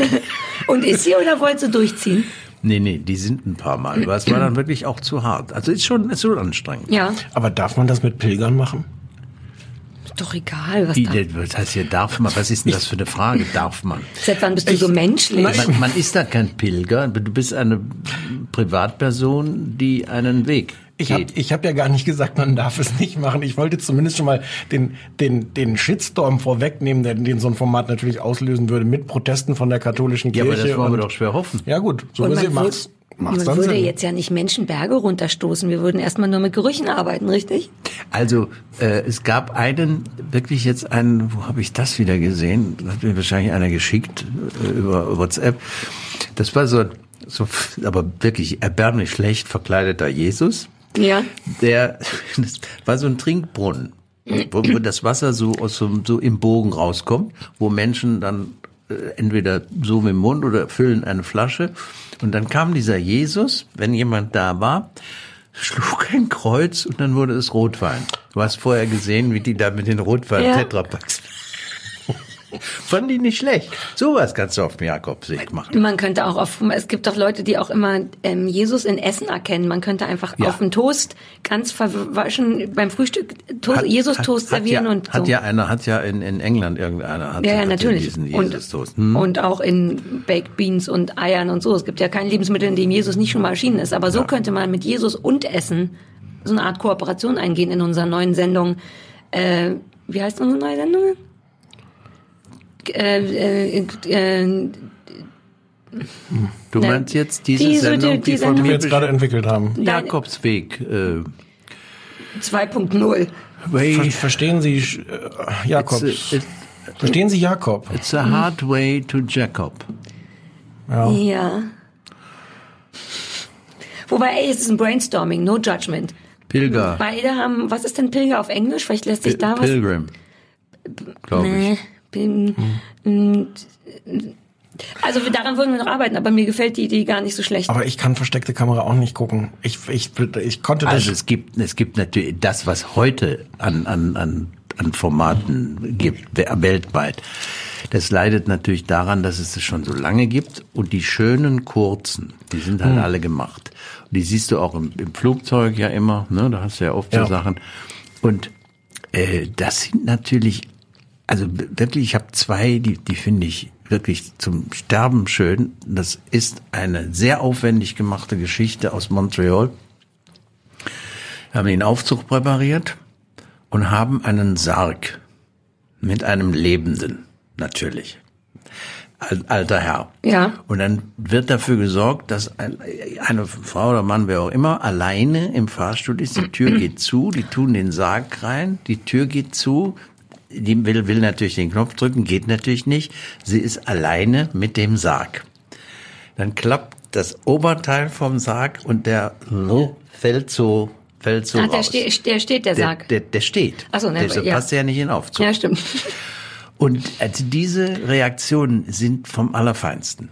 Und ist sie oder wollt sie durchziehen? Nee, nee, die sind ein paar Mal. Aber es war dann wirklich auch zu hart. Also ist schon, ist schon anstrengend. Ja. Aber darf man das mit Pilgern machen? Ist doch egal, was Wie, da. das heißt hier, darf man, was ist denn das für eine Frage? Darf man? Seit wann bist du so menschlich? Man, man ist da kein Pilger, du bist eine Privatperson, die einen Weg Ich habe ich hab ja gar nicht gesagt, man darf es nicht machen. Ich wollte zumindest schon mal den, den, den Shitstorm vorwegnehmen, der, den so ein Format natürlich auslösen würde, mit Protesten von der katholischen ja, Kirche. aber das wollen wir doch schwer hoffen. Ja gut, so wie sie man macht's. Macht's man würde Sinn. jetzt ja nicht Menschen Berge runterstoßen. Wir würden erstmal nur mit Gerüchen arbeiten, richtig? Also äh, es gab einen, wirklich jetzt einen, wo habe ich das wieder gesehen? Das hat mir wahrscheinlich einer geschickt äh, über WhatsApp. Das war so, so, aber wirklich erbärmlich schlecht verkleideter Jesus. Ja. Der, das war so ein Trinkbrunnen, wo, wo das Wasser so aus so, so im Bogen rauskommt, wo Menschen dann äh, entweder so mit dem Mund oder füllen eine Flasche. Und dann kam dieser Jesus, wenn jemand da war, schlug ein Kreuz und dann wurde es Rotwein. Du hast vorher gesehen, wie die da mit den Rotwein Ja. Tetrapacks. Fand die nicht schlecht. Sowas kannst du auf dem Jakobsweg machen. Man könnte auch auf, es gibt doch Leute, die auch immer ähm, Jesus in Essen erkennen. Man könnte einfach Ja. auf dem Toast ganz verwaschen beim Frühstück Toast, Jesus-Toast servieren ja, und so. Hat ja einer, hat ja in, in England irgendeiner, hat, ja, ja, hat natürlich. diesen Und, Jesus-Toast. Hm? und auch in Baked Beans und Eiern und so. Es gibt ja kein Lebensmittel, in dem Jesus nicht schon mal erschienen ist. Aber so könnte man mit Jesus und Essen so eine Art Kooperation eingehen in unserer neuen Sendung. Äh, wie heißt unsere neue Sendung? Äh, äh, äh, Du meinst jetzt diese, diese- Sendung, die- die, die von Sendung- wir mir jetzt gerade entwickelt haben. Jakobsweg. Äh, 2.0. Ver verstehen Sie äh, Jakobs? it's, a, it, verstehen Sie Jakob? it's a hard way to Jacob. Ja. Wobei, ey, es ist ein Brainstorming, no judgment. Pilger. Beide haben, was ist denn Pilger auf Englisch? Vielleicht lässt sich da was. Pilgrim. Glaube Nee, ich. Bin, mm, also wir- daran wollen wir noch arbeiten, aber mir gefällt die Idee gar nicht so schlecht. Aber ich kann versteckte Kamera auch nicht gucken. Ich, ich, ich konnte das. Also es gibt, es gibt natürlich das, was heute an, an, an, an Formaten gibt, we- weltweit. Das leidet natürlich daran, dass es es schon so lange gibt und die schönen kurzen, die sind halt alle gemacht. Und die siehst du auch im, im Flugzeug ja immer, ne? Da hast du ja oft Ja. so Sachen. Und äh, das sind natürlich, also wirklich, ich habe zwei, die, die finde ich wirklich zum Sterben schön. Das ist eine sehr aufwendig gemachte Geschichte aus Montreal. Wir haben den Aufzug präpariert und haben einen Sarg mit einem Lebenden, natürlich. Al- Alter Herr. Ja. Und dann wird dafür gesorgt, dass ein, eine Frau oder Mann, wer auch immer, alleine im Fahrstuhl ist. Die Tür geht zu, die tun den Sarg rein, die Tür geht zu. Die will, will natürlich den Knopf drücken, geht natürlich nicht. Sie ist alleine mit dem Sarg. Dann klappt das Oberteil vom Sarg und der fällt so, fällt so Ach, der, ste der steht, der der, Sarg. der, der steht. Ach so, ne, der, ja. passt ja nicht in den Aufzug. ja, stimmt. Und also diese Reaktionen sind vom Allerfeinsten.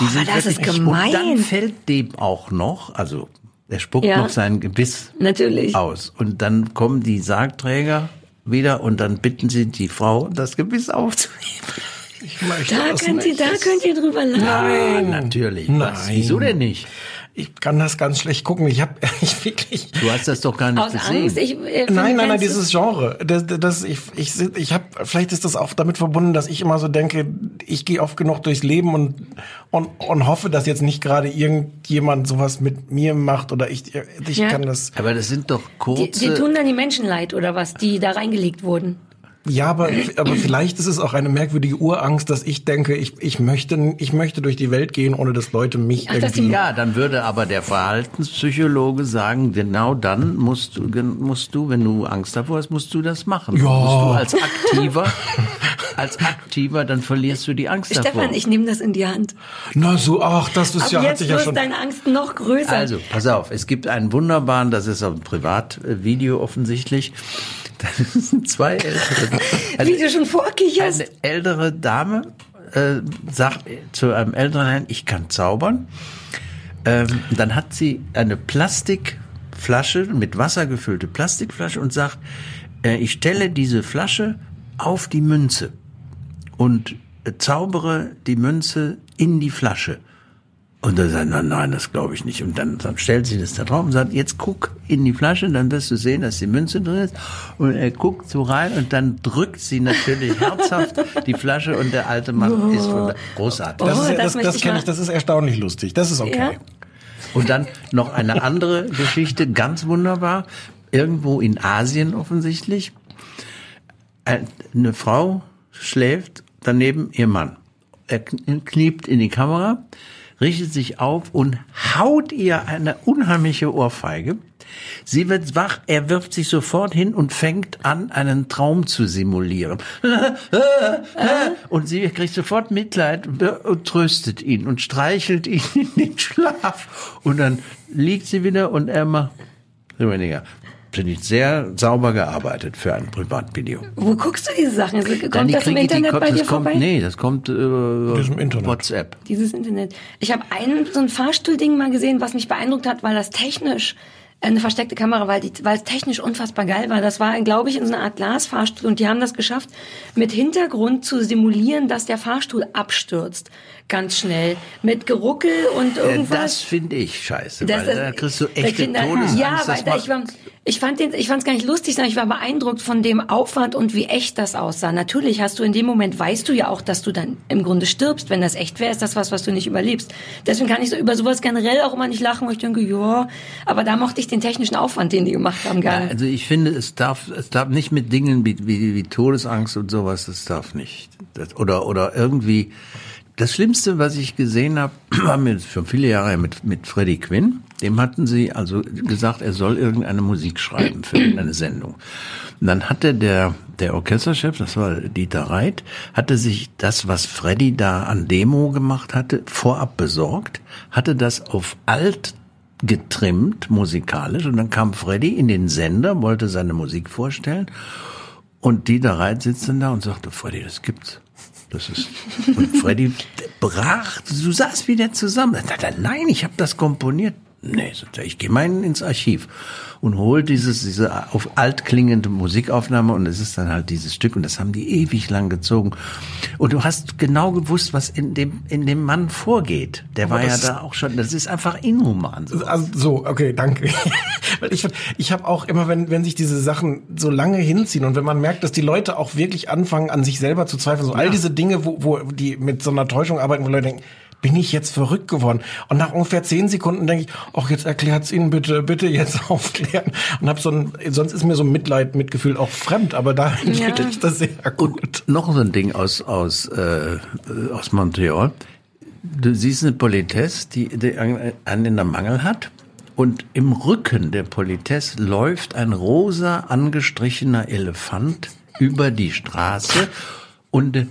Die Oh, das ist gemein. Und dann fällt dem auch noch, also er spuckt Ja. noch sein Gebiss Natürlich. aus. Und dann kommen die Sargträger wieder und dann bitten sie die Frau, das Gebiss aufzuheben. ich möchte Da das könnt ihr, nicht. da könnt ihr drüber lachen. Nein, natürlich. Was? Nein. Wieso denn nicht? Ich kann das ganz schlecht gucken. Ich habe ich wirklich. Du hast das doch gar nicht Aus gesehen. Angst. Ich, äh, Nein, nein, nein, dieses Genre. Das, das, ich, ich, ich habe, vielleicht ist das auch damit verbunden, dass ich immer so denke, ich gehe oft genug durchs Leben und, und, und hoffe, dass jetzt nicht gerade irgendjemand sowas mit mir macht oder ich, ich Ja. kann das. Aber das sind doch Die, kurze... die tun dann die Menschen leid oder was, die da reingelegt wurden. Ja, aber, aber vielleicht ist es auch eine merkwürdige Urangst, dass ich denke, ich, ich möchte, ich möchte durch die Welt gehen, ohne dass Leute mich Ach, irgendwie. Ja, dann würde aber der Verhaltenspsychologe sagen, genau dann musst du, musst du, wenn du Angst davor hast, musst du das machen. Ja. Musst du als Aktiver, als Aktiver, dann verlierst du die Angst davor. Stefan, ich nehme das in die Hand. Na so, ach, das ist Ab ja, hat jetzt sich ja wird schon. deine Angst noch größer. Also, pass auf, es gibt einen wunderbaren, das ist ein Privatvideo offensichtlich, Das sind zwei ältere. Also Wie du schon vorkicherst. eine ältere Dame äh, sagt zu einem älteren Herrn, ich kann zaubern. Ähm, dann hat sie eine Plastikflasche, mit Wasser gefüllte Plastikflasche und sagt, äh, ich stelle diese Flasche auf die Münze und äh, zaubere die Münze in die Flasche. Und er sagt, nein, nein, das glaube ich nicht. Und dann, dann stellt sie das da drauf und sagt, jetzt guck in die Flasche, dann wirst du sehen, dass die Münze drin ist. Und er guckt so rein und dann drückt sie natürlich herzhaft die Flasche und der alte Mann ist von der, großartig. Das, Oh, ist, ja- das das, das ich kenne ich, das ist erstaunlich lustig. Das ist okay. Ja. Und dann noch eine andere Geschichte, ganz wunderbar, irgendwo in Asien offensichtlich. Ein- Eine Frau schläft daneben ihr Mann. Er kn- kniept in die Kamera, richtet sich auf und haut ihr eine unheimliche Ohrfeige. Sie wird wach, er wirft sich sofort hin und fängt an, einen Traum zu simulieren. Und sie kriegt sofort Mitleid und tröstet ihn und streichelt ihn in den Schlaf. Und dann liegt sie wieder und er macht weniger. Finde ich sehr sauber gearbeitet für ein Privatvideo. Wo guckst du diese Sachen? Kommt Dann das im Internet kommt- bei dir das kommt, vorbei? Nee, das kommt äh, im Internet. WhatsApp. Dieses Internet. Ich habe ein so ein Fahrstuhlding mal gesehen, was mich beeindruckt hat, weil das technisch eine versteckte Kamera, weil, die, weil es technisch unfassbar geil war. Das war, glaube ich, in so einer Art Glasfahrstuhl und die haben das geschafft, mit Hintergrund zu simulieren, dass der Fahrstuhl abstürzt. Ganz schnell. Mit Geruckel und Äh, irgendwas. das finde ich scheiße, Das weil ist- da kriegst du der echte Kinder- Todesangst. Ja, das weil da, ich, war, ich fand den, ich fand es gar nicht lustig, sondern ich war beeindruckt von dem Aufwand und wie echt das aussah. Natürlich hast du in dem Moment, weißt du ja auch, dass du dann im Grunde stirbst. Wenn das echt wäre, ist das was, was du nicht überlebst. Deswegen kann ich so über sowas generell auch immer nicht lachen, weil ich denke, ja, aber da mochte ich den technischen Aufwand, den die gemacht haben, gar Ja, nicht. also ich finde, es darf, es darf nicht mit Dingen wie, wie, wie Todesangst und sowas, das darf nicht. Das, oder, oder irgendwie, das Schlimmste, was ich gesehen habe, war mir schon viele Jahre mit, mit Freddie Quinn. Dem hatten sie also gesagt, er soll irgendeine Musik schreiben für irgendeine Sendung. Und dann hatte der, der Orchesterchef, das war Dieter Reit, hatte sich das, was Freddy da an Demo gemacht hatte, vorab besorgt, hatte das auf alt getrimmt musikalisch und dann kam Freddy in den Sender, wollte seine Musik vorstellen und Dieter Reit sitzt dann da und sagte, Freddy, das gibt's. Das ist und Freddy brach, du saßt wieder zusammen. Er sagte, nein, ich habe das komponiert. Nee, sagt ich gehe mal in- ins Archiv und hol dieses diese auf alt klingende Musikaufnahme und es ist dann halt dieses Stück und das haben die ewig lang gezogen und du hast genau gewusst, was in dem in dem Mann vorgeht. Der war ja da auch schon. Das ist einfach inhuman. So. Also so, okay, danke. Weil ich ich habe auch immer, wenn wenn sich diese Sachen so lange hinziehen und wenn man merkt, dass die Leute auch wirklich anfangen an sich selber zu zweifeln, so all diese Dinge, wo wo die mit so einer Täuschung arbeiten, wo Leute denken, bin ich jetzt verrückt geworden? Und nach ungefähr zehn Sekunden denke ich, ach jetzt erklärt's Ihnen bitte, bitte jetzt aufklären. Und hab so ein, sonst ist mir so ein Mitleid, Mitgefühl auch fremd, aber da entwickle ich das sehr gut. Noch so ein Ding aus aus äh, aus Montreal. Du siehst eine Politesse, die, die einen einen in der Mangel hat. Und im Rücken der Politesse läuft ein rosa angestrichener Elefant über die Straße und,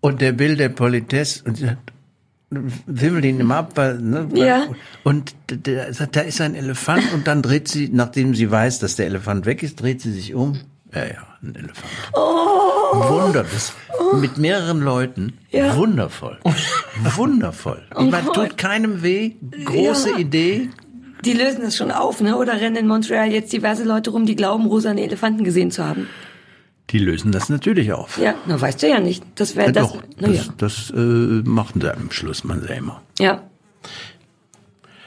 und der will der Politesse und sie sagt, wimmelt ihn immer ab, weil, ne, weil- Ja. und der, sagt, da ist ein Elefant und dann dreht sie, nachdem sie weiß, dass der Elefant weg ist, dreht sie sich um. Ja, ja, ein Elefant. Wunder, das, mit mehreren Leuten. Ja. Wundervoll. Wundervoll. Ich meine, tut keinem weh. Große Ja. Idee. Die lösen das schon auf, ne? Oder rennen in Montreal jetzt diverse Leute rum, die glauben, rosane Elefanten gesehen zu haben. Die lösen das natürlich auf. Ja, na weißt du ja nicht. Das wäre Ja, das. doch, na ja. das, das äh, machen sie am Schluss man immer. Ja.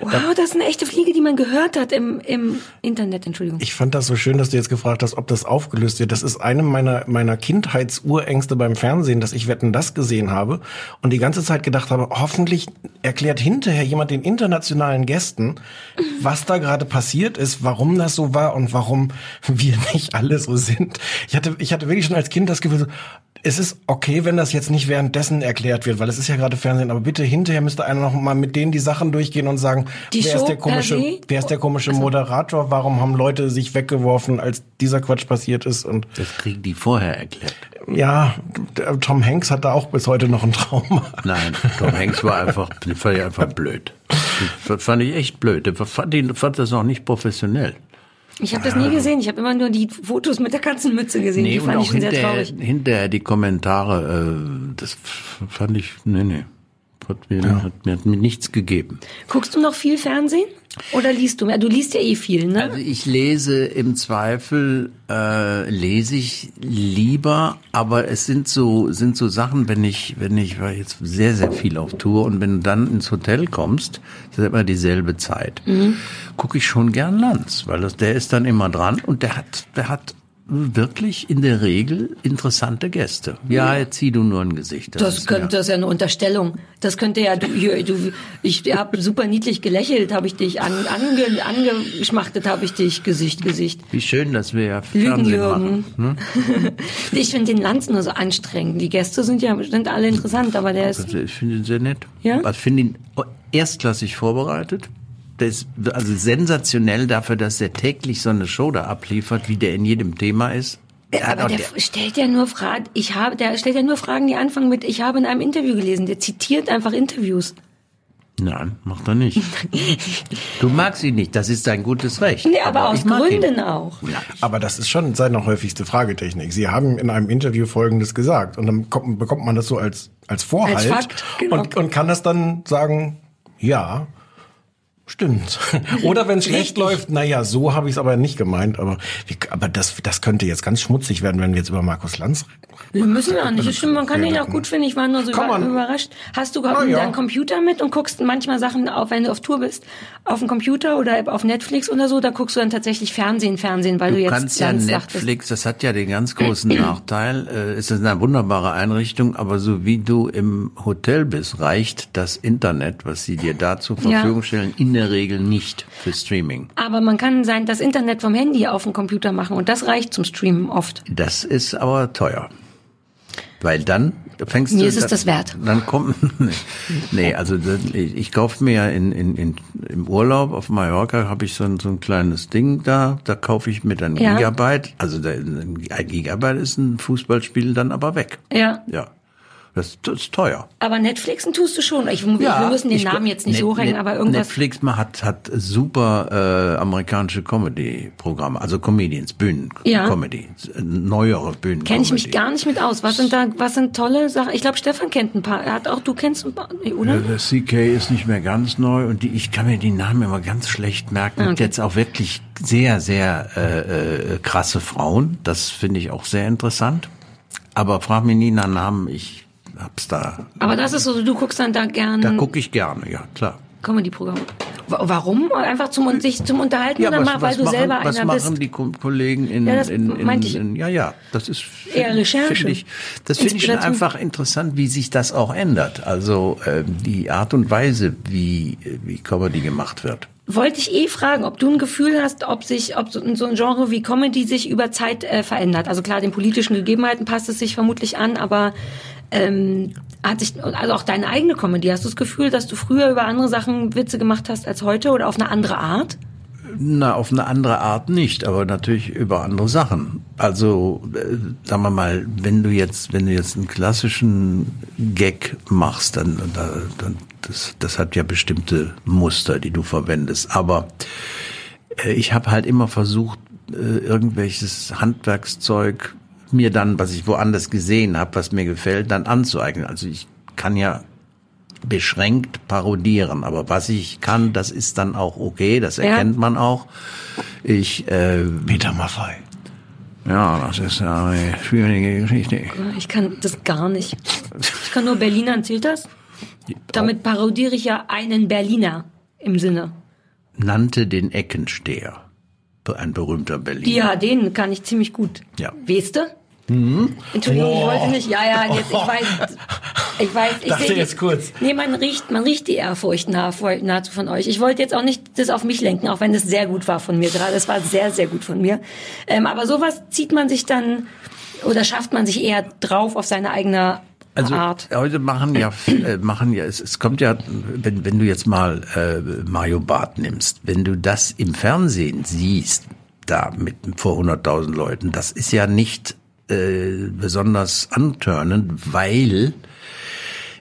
Wow, das ist eine echte Fliege, die man gehört hat im, im Internet, Entschuldigung. Ich fand das so schön, dass du jetzt gefragt hast, ob das aufgelöst wird. Das ist eine meiner, meiner Kindheitsurängste beim Fernsehen, dass ich Wetten das gesehen habe und die ganze Zeit gedacht habe, hoffentlich erklärt hinterher jemand den internationalen Gästen, was da gerade passiert ist, warum das so war und warum wir nicht alle so sind. Ich hatte, ich hatte wirklich schon als Kind das Gefühl, so, es ist okay, wenn das jetzt nicht währenddessen erklärt wird, weil es ist ja gerade Fernsehen, aber bitte hinterher müsste einer noch mal mit denen die Sachen durchgehen und sagen, Die wer Show ist der komische, wer ist der komische Moderator, warum haben Leute sich weggeworfen, als dieser Quatsch passiert ist und Das kriegen die vorher erklärt. ja, der Tom Hanks hat da auch bis heute noch ein Trauma. Nein, Tom Hanks war einfach, fand ich einfach blöd. Das fand ich echt blöd. Der fand, fand das auch nicht professionell. Ich habe das nie gesehen. Ich habe immer nur die Fotos mit der Katzenmütze gesehen. die und fand ich schon sehr hinterher, traurig. hinterher die Kommentare, äh, das fand ich, nee, nee. Hat mir, hat mir, hat mir nichts gegeben. Guckst du noch viel Fernsehen? Oder liest du mehr? Du liest ja eh viel, ne? Also ich lese im Zweifel, äh, lese ich lieber, aber es sind so, sind so Sachen, wenn ich, wenn ich war jetzt sehr, sehr viel auf Tour und wenn du dann ins Hotel kommst, das ist immer dieselbe Zeit, Mhm. gucke ich schon gern Lanz, weil das, der ist dann immer dran und der hat, der hat wirklich in der Regel interessante Gäste. Ja, jetzt zieh du nur ein Gesicht. Das ist könnte, mir- das ist ja eine Unterstellung. Das könnte ja, du, du ich habe super niedlich gelächelt, habe ich dich an, ange, angeschmachtet, habe ich dich Gesicht, Gesicht. Wie schön, dass wir ja Lügen, Fernsehen Jürgen. machen. Ne? Ich finde den Lanz nur so anstrengend. Die Gäste sind ja sind alle interessant, aber der ist Also ich finde ihn sehr nett. Ja? Ich finde ihn erstklassig vorbereitet. Der ist also sensationell dafür, dass er täglich so eine Show da abliefert, wie der in jedem Thema ist. Er hat aber der, der, stellt ja nur Fragen. Ich habe, der stellt ja nur Fragen, die anfangen mit Ich habe in einem Interview gelesen. Der zitiert einfach Interviews. nein, macht er nicht. du magst ihn nicht, das ist sein gutes Recht. Nee, aber, aus mag ihn. Gründen auch. Aber das ist schon seine häufigste Fragetechnik. Sie haben in einem Interview Folgendes gesagt und dann kommt, bekommt man das so als, als Vorhalt Als Fakt, genau. und, und kann das dann sagen, ja, stimmt. Oder wenn es schlecht läuft, naja, so habe ich es aber nicht gemeint. Aber, wie, aber das, das könnte jetzt ganz schmutzig werden, wenn wir jetzt über Markus Lanz Wir müssen auch nicht. Das stimmt, man kann den ja auch gut finden. Ich war nur so über, überrascht. Hast du Na überhaupt ja. deinen Computer mit und guckst manchmal Sachen auf, wenn du auf Tour bist, auf dem Computer oder auf Netflix oder so, da guckst du dann tatsächlich Fernsehen, Fernsehen, weil du, Du jetzt kannst ja Lanz sagtest. Netflix, das hat ja den ganz großen Nachteil, äh, es ist eine wunderbare Einrichtung, aber so wie du im Hotel bist, reicht das Internet, was sie dir da zur Ja. Verfügung stellen, in der Regel nicht für Streaming. Aber man kann sein, das Internet vom Handy auf dem Computer machen und das reicht zum Streamen oft. Das ist aber teuer. Weil dann fängst Mir du. ist es dann, das wert. Dann kommt. nee, also ich, ich kaufe mir ja in, in, in, im Urlaub auf Mallorca habe ich so ein, so ein kleines Ding da. Da kaufe ich mir dann Ja. Gigabyte. Also der, ein Gigabyte ist ein Fußballspiel dann aber weg. Ja. Ja. Das, das ist teuer. Aber Netflixen tust du schon. Ich, wir müssen den Namen jetzt nicht Net- so hängen, Net- aber irgendwas. Netflix man hat, hat super äh, amerikanische Comedy-Programme, also Comedians, Bühnen, Ja. Comedy, neuere Bühnen. Kenne ich mich gar nicht mit aus. Was sind da, was sind tolle Sachen? Ich glaube, Stefan kennt ein paar. Er hat auch, du kennst ein paar, oder? Ja, der CK ist nicht mehr ganz neu und die, ich kann mir die Namen immer ganz schlecht merken. Ah, Okay. Jetzt auch wirklich sehr, sehr äh, äh, krasse Frauen. Das finde ich auch sehr interessant. Aber frag mich nie nach Namen, ich hab's da. Aber das ist so, du guckst dann da gern Da gucke ich gerne, ja klar. Comedy-Programme. Wa- Warum? Einfach zum sich zum Unterhalten oder mal, weil du machen, selber was einer machen bist? die Ko- Kollegen in, Ja, in, in, in ja ja das ist Eher Recherche. finde ich das finde ich schon einfach interessant wie sich das auch ändert also ähm, die Art und Weise wie wie Comedy gemacht wird Wollte ich eh fragen, ob du ein Gefühl hast, ob sich, ob so so ein Genre wie Comedy sich über Zeit äh, verändert. Also klar, den politischen Gegebenheiten passt es sich vermutlich an, aber ähm, hat sich, also auch deine eigene Comedy, hast du das Gefühl, dass du früher über andere Sachen Witze gemacht hast als heute oder auf eine andere Art? Na, auf eine andere Art nicht, aber natürlich über andere Sachen. Also, äh, sagen wir mal, wenn du jetzt, wenn du jetzt einen klassischen Gag machst, dann, dann, das, das hat ja bestimmte Muster, die du verwendest. Aber äh, ich habe halt immer versucht, äh, irgendwelches Handwerkszeug mir dann, was ich woanders gesehen habe, was mir gefällt, dann anzueignen. Also ich kann ja beschränkt parodieren. Aber was ich kann, das ist dann auch okay, das Ja. erkennt man auch. Ich, äh, Peter Maffei. ja, das ist ja eine schwierige Geschichte. Ich kann das gar nicht. Ich kann nur Berliner, zählt das? Damit parodiere ich ja einen Berliner im Sinne. Nannte den Eckensteher. Ein berühmter Berliner. Ja, den kann ich ziemlich gut. Ja. Weißt du? Entschuldigung, ich wollte nicht. Ja, ja, jetzt, ich weiß. Ich weiß. Ich Dachte jetzt kurz. Nee, man riecht, man riecht die Ehrfurcht nah, nahezu von euch. Ich wollte jetzt auch nicht das auf mich lenken, auch wenn es sehr gut war von mir gerade. Es war sehr, sehr gut von mir. Ähm, aber sowas zieht man sich dann oder schafft man sich eher drauf auf seine eigene Also Art. heute machen ja äh, machen ja es, es kommt ja wenn wenn du jetzt mal äh, Mario Barth nimmst, wenn du das im Fernsehen siehst, da mit vor 100.000 Leuten, das ist ja nicht äh, besonders antörnend, weil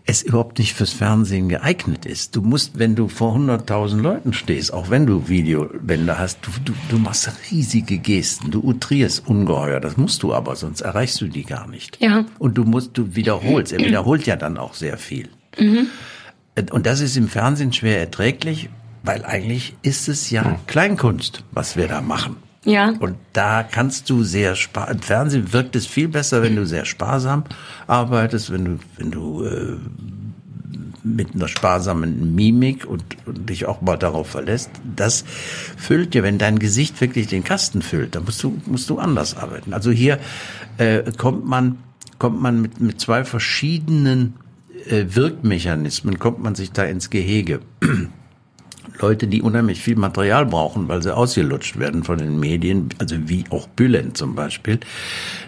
es überhaupt nicht fürs Fernsehen geeignet ist. Du musst, wenn du vor 100.000 Leuten stehst, auch wenn du Videobänder hast, du, du, du machst riesige Gesten, du utrierst ungeheuer. Das musst du aber, sonst erreichst du die gar nicht. Ja. Und du musst, du wiederholst. Er wiederholt ja dann auch sehr viel. Und das ist im Fernsehen schwer erträglich, weil eigentlich ist es ja Kleinkunst, was wir da machen. Ja. Und da kannst du sehr spar im Fernsehen wirkt es viel besser, wenn du sehr sparsam arbeitest, wenn du wenn du äh, mit einer sparsamen Mimik und, und dich auch mal darauf verlässt. Das füllt dir, wenn dein Gesicht wirklich den Kasten füllt, dann musst du musst du anders arbeiten. Also hier äh, kommt man kommt man mit mit zwei verschiedenen äh, Wirkmechanismen kommt man sich da ins Gehege. Leute, die unheimlich viel Material brauchen, weil sie ausgelutscht werden von den Medien, also wie auch Bülent zum Beispiel,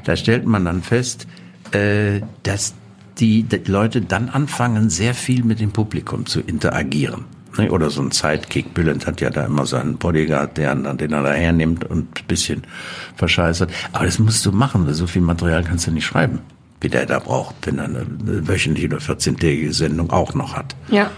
da stellt man dann fest, äh, dass die, die Leute dann anfangen, sehr viel mit dem Publikum zu interagieren. Ne, Oder so ein Sidekick. Bülent hat ja da immer seinen Bodyguard, der, den er da hernimmt und ein bisschen verscheißert. Aber das musst du machen, weil so viel Material kannst du nicht schreiben, wie der da braucht, wenn er eine, wöchentliche oder 14-tägige Sendung auch noch hat. Ja.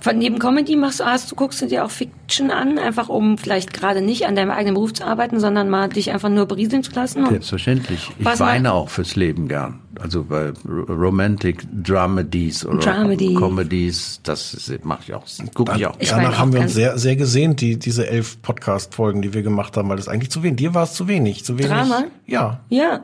Von neben Comedy machst du, hast du, guckst du dir auch Fiction an, einfach um vielleicht gerade nicht an deinem eigenen Beruf zu arbeiten, sondern mal dich einfach nur berieseln zu lassen? Und Selbstverständlich. Ich Was weine auch fürs Leben gern. Also bei Romantic Dramedies oder Dramedy. Comedies, das mache ich auch. Gucke ich auch. Ich Danach haben wir uns sehr, sehr gesehen, die, diese elf Podcast-Folgen, die wir gemacht haben, weil das eigentlich zu wenig. Dir war es zu wenig. Zu wenig. Drama? Ja. Ja.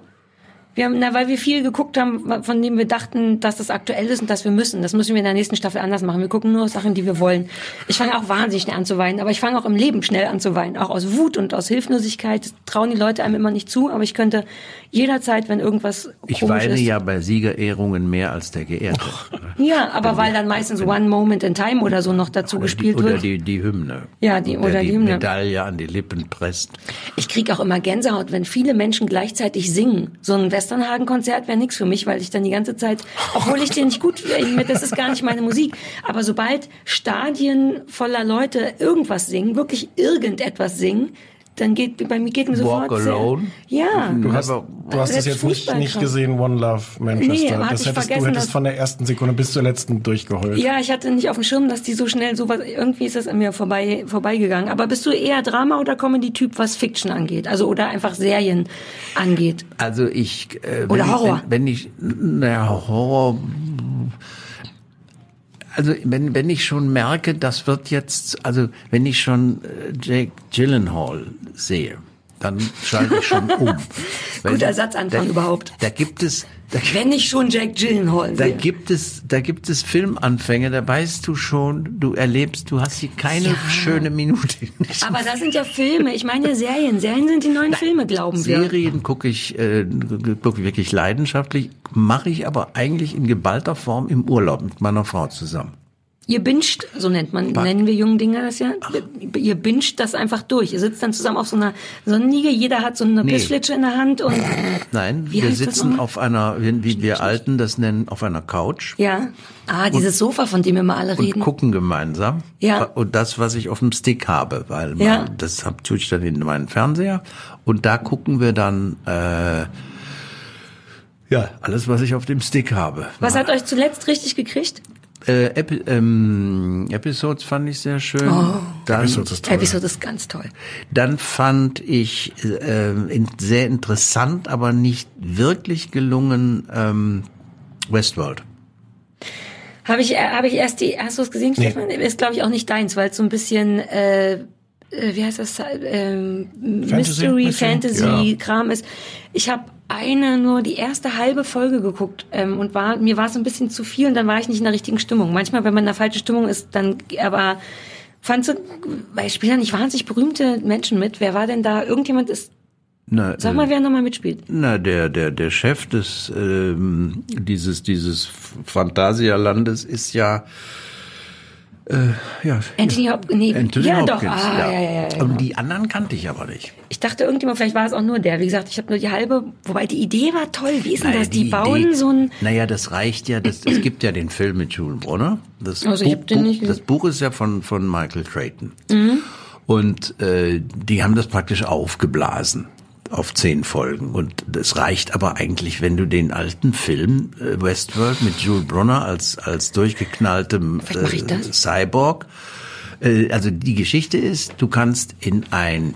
Wir haben, na, weil wir viel geguckt haben, von dem wir dachten, dass das aktuell ist und dass wir müssen. Das müssen wir in der nächsten Staffel anders machen. Wir gucken nur Sachen, die wir wollen. Ich fange auch wahnsinnig schnell an zu weinen, aber ich fange auch im Leben schnell an zu weinen. Auch aus Wut und aus Hilflosigkeit. Das trauen die Leute einem immer nicht zu, aber ich könnte jederzeit, wenn irgendwas Ich weine ist. ja bei Siegerehrungen mehr als der Geehrte. Ja, aber weil dann meistens One Moment in Time oder so noch dazu Oder die, gespielt oder wird. die, die Hymne. Ja, die- Der oder die die Hymne. Medaille an die Lippen presst. Ich krieg auch immer Gänsehaut, wenn viele Menschen gleichzeitig singen. So ein Westernhagen-Konzert wäre nichts für mich, weil ich dann die ganze Zeit, obwohl ich den nicht gut finde, das ist gar nicht meine Musik. Aber sobald Stadien voller Leute irgendwas singen, wirklich irgendetwas singen, dann geht bei mir geht mir sofort Walk Alone? Ja. Du hast, Aber- du hast es Selbst jetzt nicht, nicht gesehen, One Love Manchester. Nee, das ich hättest, du hättest von der ersten Sekunde bis zur letzten durchgeheult. Ja, ich hatte nicht auf dem Schirm, dass die so schnell so was, irgendwie ist das an mir vorbei, vorbeigegangen. Aber bist du eher Drama- oder Comedy-Typ, was Fiction angeht? Also, oder einfach Serien angeht? Also ich äh, Oder wenn Horror. Ich, wenn, wenn ich naja, Horror also wenn wenn ich schon merke, das wird jetzt also wenn ich schon äh, Jake Gyllenhaal sehe, dann schalte ich schon um. Guter Satzanfang da, überhaupt. Da gibt es da, Wenn ich schon Jack Gyllenhaal da sehe. gibt es, da gibt es Filmanfänge, da weißt du schon, du erlebst, du hast hier keine Ja. schöne Minute. Aber das sind ja Filme. Ich meine ja Serien. Serien sind die neuen Filme, glauben wir. Serien gucke ich, äh, gucke ich wirklich leidenschaftlich, mache ich aber eigentlich in geballter Form im Urlaub mit meiner Frau zusammen. Ihr binscht, so nennt man, nennen wir jungen Dinger das ja. Ihr binscht das einfach durch. Ihr sitzt dann zusammen auf so einer Sonnenliege. Jeder hat so eine Nee. Pissflitsche in der Hand und, Nein, wir sitzen auf einer, wie wie wir Alten das nennen, auf einer Couch ja. Ah, dieses Sofa, von dem immer alle und reden. gucken gemeinsam. Ja. Und das, was ich auf dem Stick habe, weil man, Ja. das hab, tue ich dann in meinen Fernseher und da gucken wir dann äh, ja alles, was ich auf dem Stick habe. Was hat euch zuletzt richtig gekriegt? Äh, Epi ähm, Episodes fand ich sehr schön. Oh. Dann, Episode ist toll. Episode ist ganz toll. Dann fand ich äh, in, sehr interessant, aber nicht wirklich gelungen ähm, Westworld. Habe ich, äh, habe ich erst die, hast du es gesehen, Nee. Stefan? Ist, glaube ich, auch nicht deins, weil es so ein bisschen, äh, äh, wie heißt das, ähm, Mystery, Mystery? Fantasy-Kram ist. Ich habe eine, nur die erste halbe Folge geguckt ähm, und war, mir war es ein bisschen zu viel und dann war ich nicht in der richtigen Stimmung. Manchmal, wenn man in der falschen Stimmung ist, dann, aber fandst du, weil spielen da nicht wahnsinnig berühmte Menschen mit? Wer war denn da? Irgendjemand ist, Na, sag mal, wer nochmal mitspielt. Na, der, der, der Chef des, ähm, dieses, dieses Phantasialandes ist ja, äh, ja. Anthony Hopkins, nee, Anthony ja doch, Hopkins, ah, ja, ja, ja, ja. Und die anderen kannte ich aber nicht. Ich dachte irgendjemand, vielleicht war es auch nur der. Wie gesagt, ich habe nur die halbe, wobei die Idee war toll. Wie ist denn Naja, das? Die, bauen so ein, Naja, das reicht ja. Das, es gibt ja den Film mit Jules Brunner. Das, Also, Buch, hab den nicht Buch, das. Buch ist ja von, von Michael Creighton. Mhm. Und äh, die haben das praktisch aufgeblasen. Auf zehn Folgen. Und das reicht aber eigentlich, wenn du den alten Film äh, Westworld mit Jules Brunner als, als durchgeknalltem das. Cyborg. Äh, also die Geschichte ist, du kannst in ein,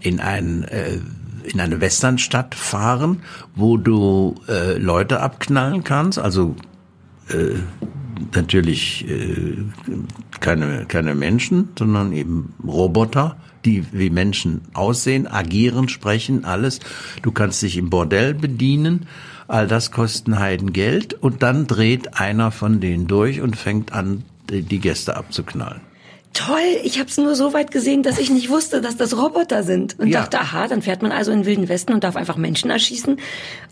in ein, äh, in eine Westernstadt fahren, wo du äh, Leute abknallen kannst, also äh, natürlich äh, keine, keine Menschen, sondern eben Roboter, die wie Menschen aussehen, agieren, sprechen, alles. Du kannst dich im Bordell bedienen. All das kosten Heiden Geld und dann dreht einer von denen durch und fängt an, die Gäste abzuknallen. Toll, ich habe es nur so weit gesehen, dass ich nicht wusste, dass das Roboter sind. Und Ja. dachte, aha, dann fährt man also in den Wilden Westen und darf einfach Menschen erschießen.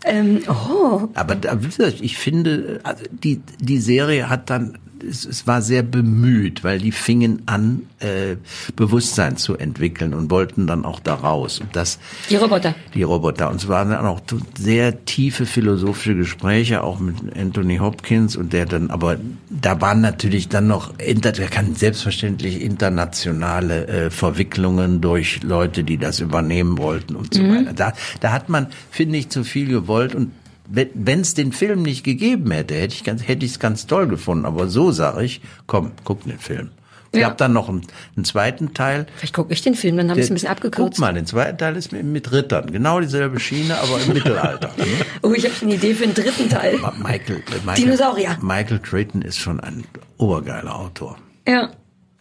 Ähm, oh, Aber da, ich finde, also die, die Serie hat dann, es, es war sehr bemüht, weil die fingen an, äh, Bewusstsein zu entwickeln und wollten dann auch da raus. Und das, die Roboter. die Roboter. Und es waren dann auch sehr tiefe philosophische Gespräche, auch mit Anthony Hopkins und der dann, aber da waren natürlich dann noch, da kann selbstverständlich internationale äh, Verwicklungen durch Leute, die das übernehmen wollten und so weiter. Da, da hat man, finde ich, zu viel gewollt und wenn es den Film nicht gegeben hätte, hätte ich ganz, hätte ich es ganz toll gefunden. Aber so sage ich, komm, guck den Film. Es Ja. gab dann noch einen, einen zweiten Teil. Vielleicht gucke ich den Film, dann habe ich es ein bisschen Guck abgekürzt. mal, den zweiten Teil ist mit, mit Rittern. Genau dieselbe Schiene, aber im Mittelalter. ne? Oh, ich habe eine Idee für einen dritten Teil. Michael, Michael, Dinosaurier. Michael Crichton ist schon ein obergeiler Autor. Ja.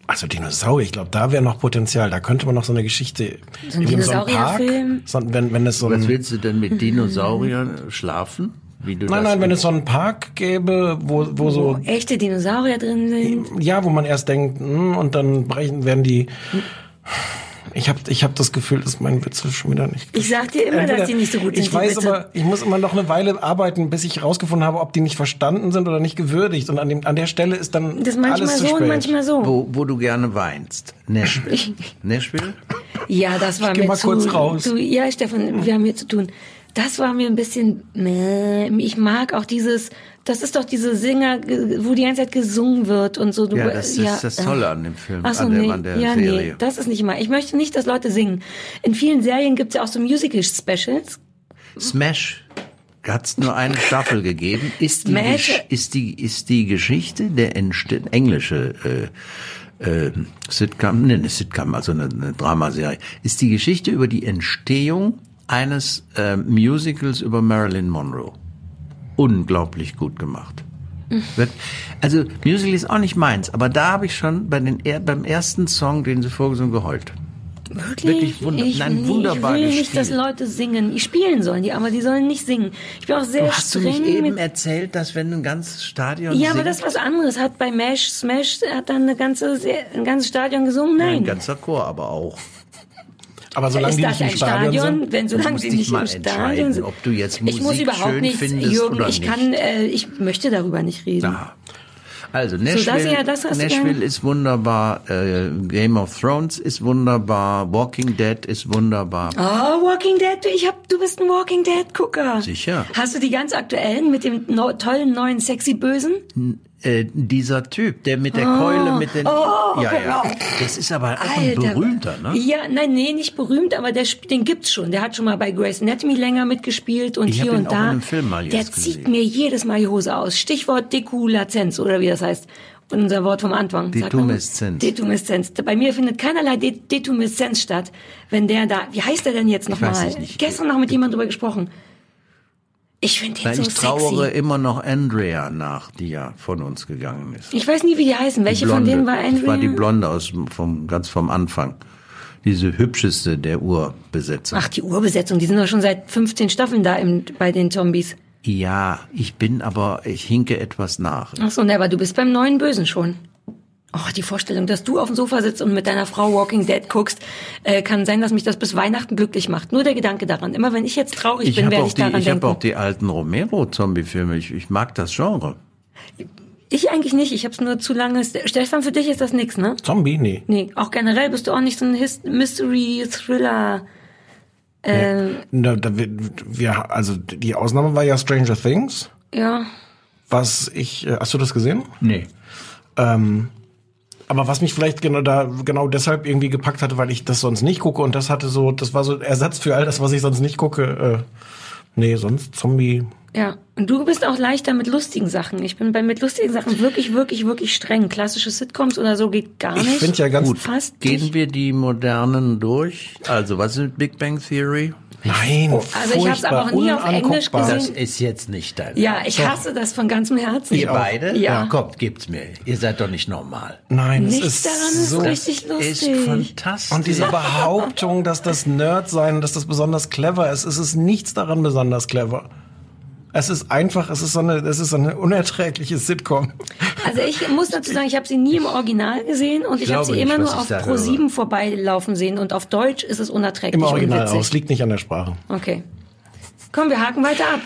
Also Dinosaurier, ich glaube, da wäre noch Potenzial. Da könnte man noch so eine Geschichte. So ein in Dinosaurierfilm? So, wenn, wenn es so Was ein, willst du denn mit Dinosauriern schlafen? Wie du nein, nein, wenn es so einen Park gäbe, wo, wo so, Echte Dinosaurier drin sind. ja, wo man erst denkt, hm, und dann brechen, werden die. Ich habe ich hab das Gefühl, dass mein Witz schon wieder nicht. Ich sag dir immer, dass die nicht so gut sind. Ich weiß Witze. aber, ich muss immer noch eine Weile arbeiten, bis ich herausgefunden habe, ob die nicht verstanden sind oder nicht gewürdigt. Und an, dem, an der Stelle ist dann Das ist manchmal alles zu so spät. und manchmal so. wo, wo du gerne weinst. Nashville. Nashville? Ja, das war geh mir mal zu, kurz raus. zu. Ja, Stefan, wir haben hier zu tun. Das war mir ein bisschen. meh. Ich mag auch dieses. Das ist doch diese Singer, wo die ganze Zeit gesungen wird und so. Du, Ja, das ist das Tolle an dem Film, Ach so, an der- nee. an der ja, Serie. nee, das ist nicht immer. Ich möchte nicht, dass Leute singen. In vielen Serien gibt's ja auch so Musical-Specials. Smash. Hat's nur eine Staffel gegeben. Ist die, Smash? Ist die, ist die Geschichte der Entste englische äh, äh, Sitcom, ne, eine Sitcom, also eine, eine Dramaserie, ist die Geschichte über die Entstehung eines äh, Musicals über Marilyn Monroe. Unglaublich gut gemacht. Also Musical ist auch nicht meins, aber da habe ich schon bei den, beim ersten Song, den sie vorgesungen, geheult. Wirklich? Wirklich wunder- ich, nein, wunderbar Ich will nicht, dass. Leute singen. Die spielen sollen die, aber die sollen nicht singen. Ich bin auch sehr Du hast du nicht eben erzählt, dass wenn ein ganzes Stadion Ja, aber singt, das ist was anderes. Hat bei Mash Smash hat dann eine ganze, ein ganzes Stadion gesungen? Nein. ein ganzer Chor aber auch. Aber solange ist die das nicht im ein Stadion, Stadion? sind, Wenn solange sie nicht im Stadion sind. ob du jetzt ich muss Musik überhaupt schön nichts, findest Jürgen. oder ich nicht. kann, äh, ich möchte darüber nicht reden. Ah. Also das- Nashville, ja, das hast du Nashville ist wunderbar, äh, Game of Thrones ist wunderbar, Walking Dead ist wunderbar. Oh, Walking Dead, du- ich hab, du bist ein Walking Dead Gucker. Sicher. Hast du die ganz aktuellen mit dem no tollen neuen sexy Bösen? Äh, dieser Typ, der mit der Keule, mit den, oh, ja, ja, genau. das ist aber auch ein berühmter, ne? Ja, nein, nee, nicht berühmt, aber der, den gibt's schon. Der hat schon mal bei Grey's Anatomy länger mitgespielt und Ich hier und auch da. in einem Film mal der zieht gesehen. mir jedes Mal die Hose aus. Stichwort Dekulazenz oder wie das heißt. Unser Wort vom Anfang. Detumeszenz. Detumeszenz. Bei mir findet keinerlei De Detumeszenz statt, wenn der da, wie heißt der denn jetzt weiß nochmal? es nicht. Gestern noch mit jemandem drüber gesprochen. Ich finde den Weil so ich trauere sexy. immer noch Andrea nach, die ja von uns gegangen ist. Ich weiß nie, wie die heißen. Welche von Blonde. denen war Andrea? Das war die Blonde aus vom ganz vom Anfang. Diese hübscheste der Urbesetzung. Ach, die Urbesetzung, die sind doch schon seit 15 Staffeln da im, bei den Zombies. Ja, ich bin aber, ich hinke etwas nach. Ach so, ne, aber du bist beim neuen Bösen schon. Oh, die Vorstellung, dass du auf dem Sofa sitzt und mit deiner Frau Walking Dead guckst, äh, kann sein, dass mich das bis Weihnachten glücklich macht. Nur der Gedanke daran. Immer wenn ich jetzt traurig Ich bin, habe werde ich die, daran ich hab denken. auch die alten Romero-Zombie-Filme. Ich, ich mag das Genre. ich eigentlich nicht. Ich habe es nur zu lange. Stefan, für dich ist das nix, ne? Zombie? Nee. Nee, auch generell bist du auch nicht so ein His Mystery Thriller. Äh, Da, da, wir, wir, also die Ausnahme war ja Stranger Things, ja. was ich, äh, hast du das gesehen? Nee. Ähm, aber was mich vielleicht genau da genau deshalb irgendwie gepackt hatte, weil ich das sonst nicht gucke und das hatte so, das war so Ersatz für all das, was ich sonst nicht gucke. Äh, nee, sonst Zombie. Ja, und du bist auch leichter mit lustigen Sachen. Ich bin bei mit lustigen Sachen wirklich, wirklich, wirklich streng. Klassische Sitcoms oder so geht gar Ich nicht. finde ja ganz Gut, Fast gehen nicht. wir die modernen durch? Also, was ist mit Big Bang Theory? Nein, Oh, also ich hab's aber auch nie auf Englisch gesehen. Das ist jetzt nicht dein. Ja, ich hasse das von ganzem Herzen. Ihr beide? Ja. Kommt, gibt's mir. Ihr seid doch nicht normal. Nein, es Nichts ist daran ist so richtig lustig. Ist fantastisch. Und diese Behauptung, dass das Nerd sein, dass das besonders clever ist, es ist nichts daran besonders clever. Es ist einfach, es ist so eine, es ist so eine unerträgliche Sitcom. Also ich muss dazu sagen, ich habe sie nie im Original gesehen und ich, habe glaube sie immer nur ich auf Pro 7 vorbeilaufen sehen und auf Deutsch ist es unerträglich Im Original auch. Es liegt nicht an der Sprache. Okay. Komm, wir haken weiter ab.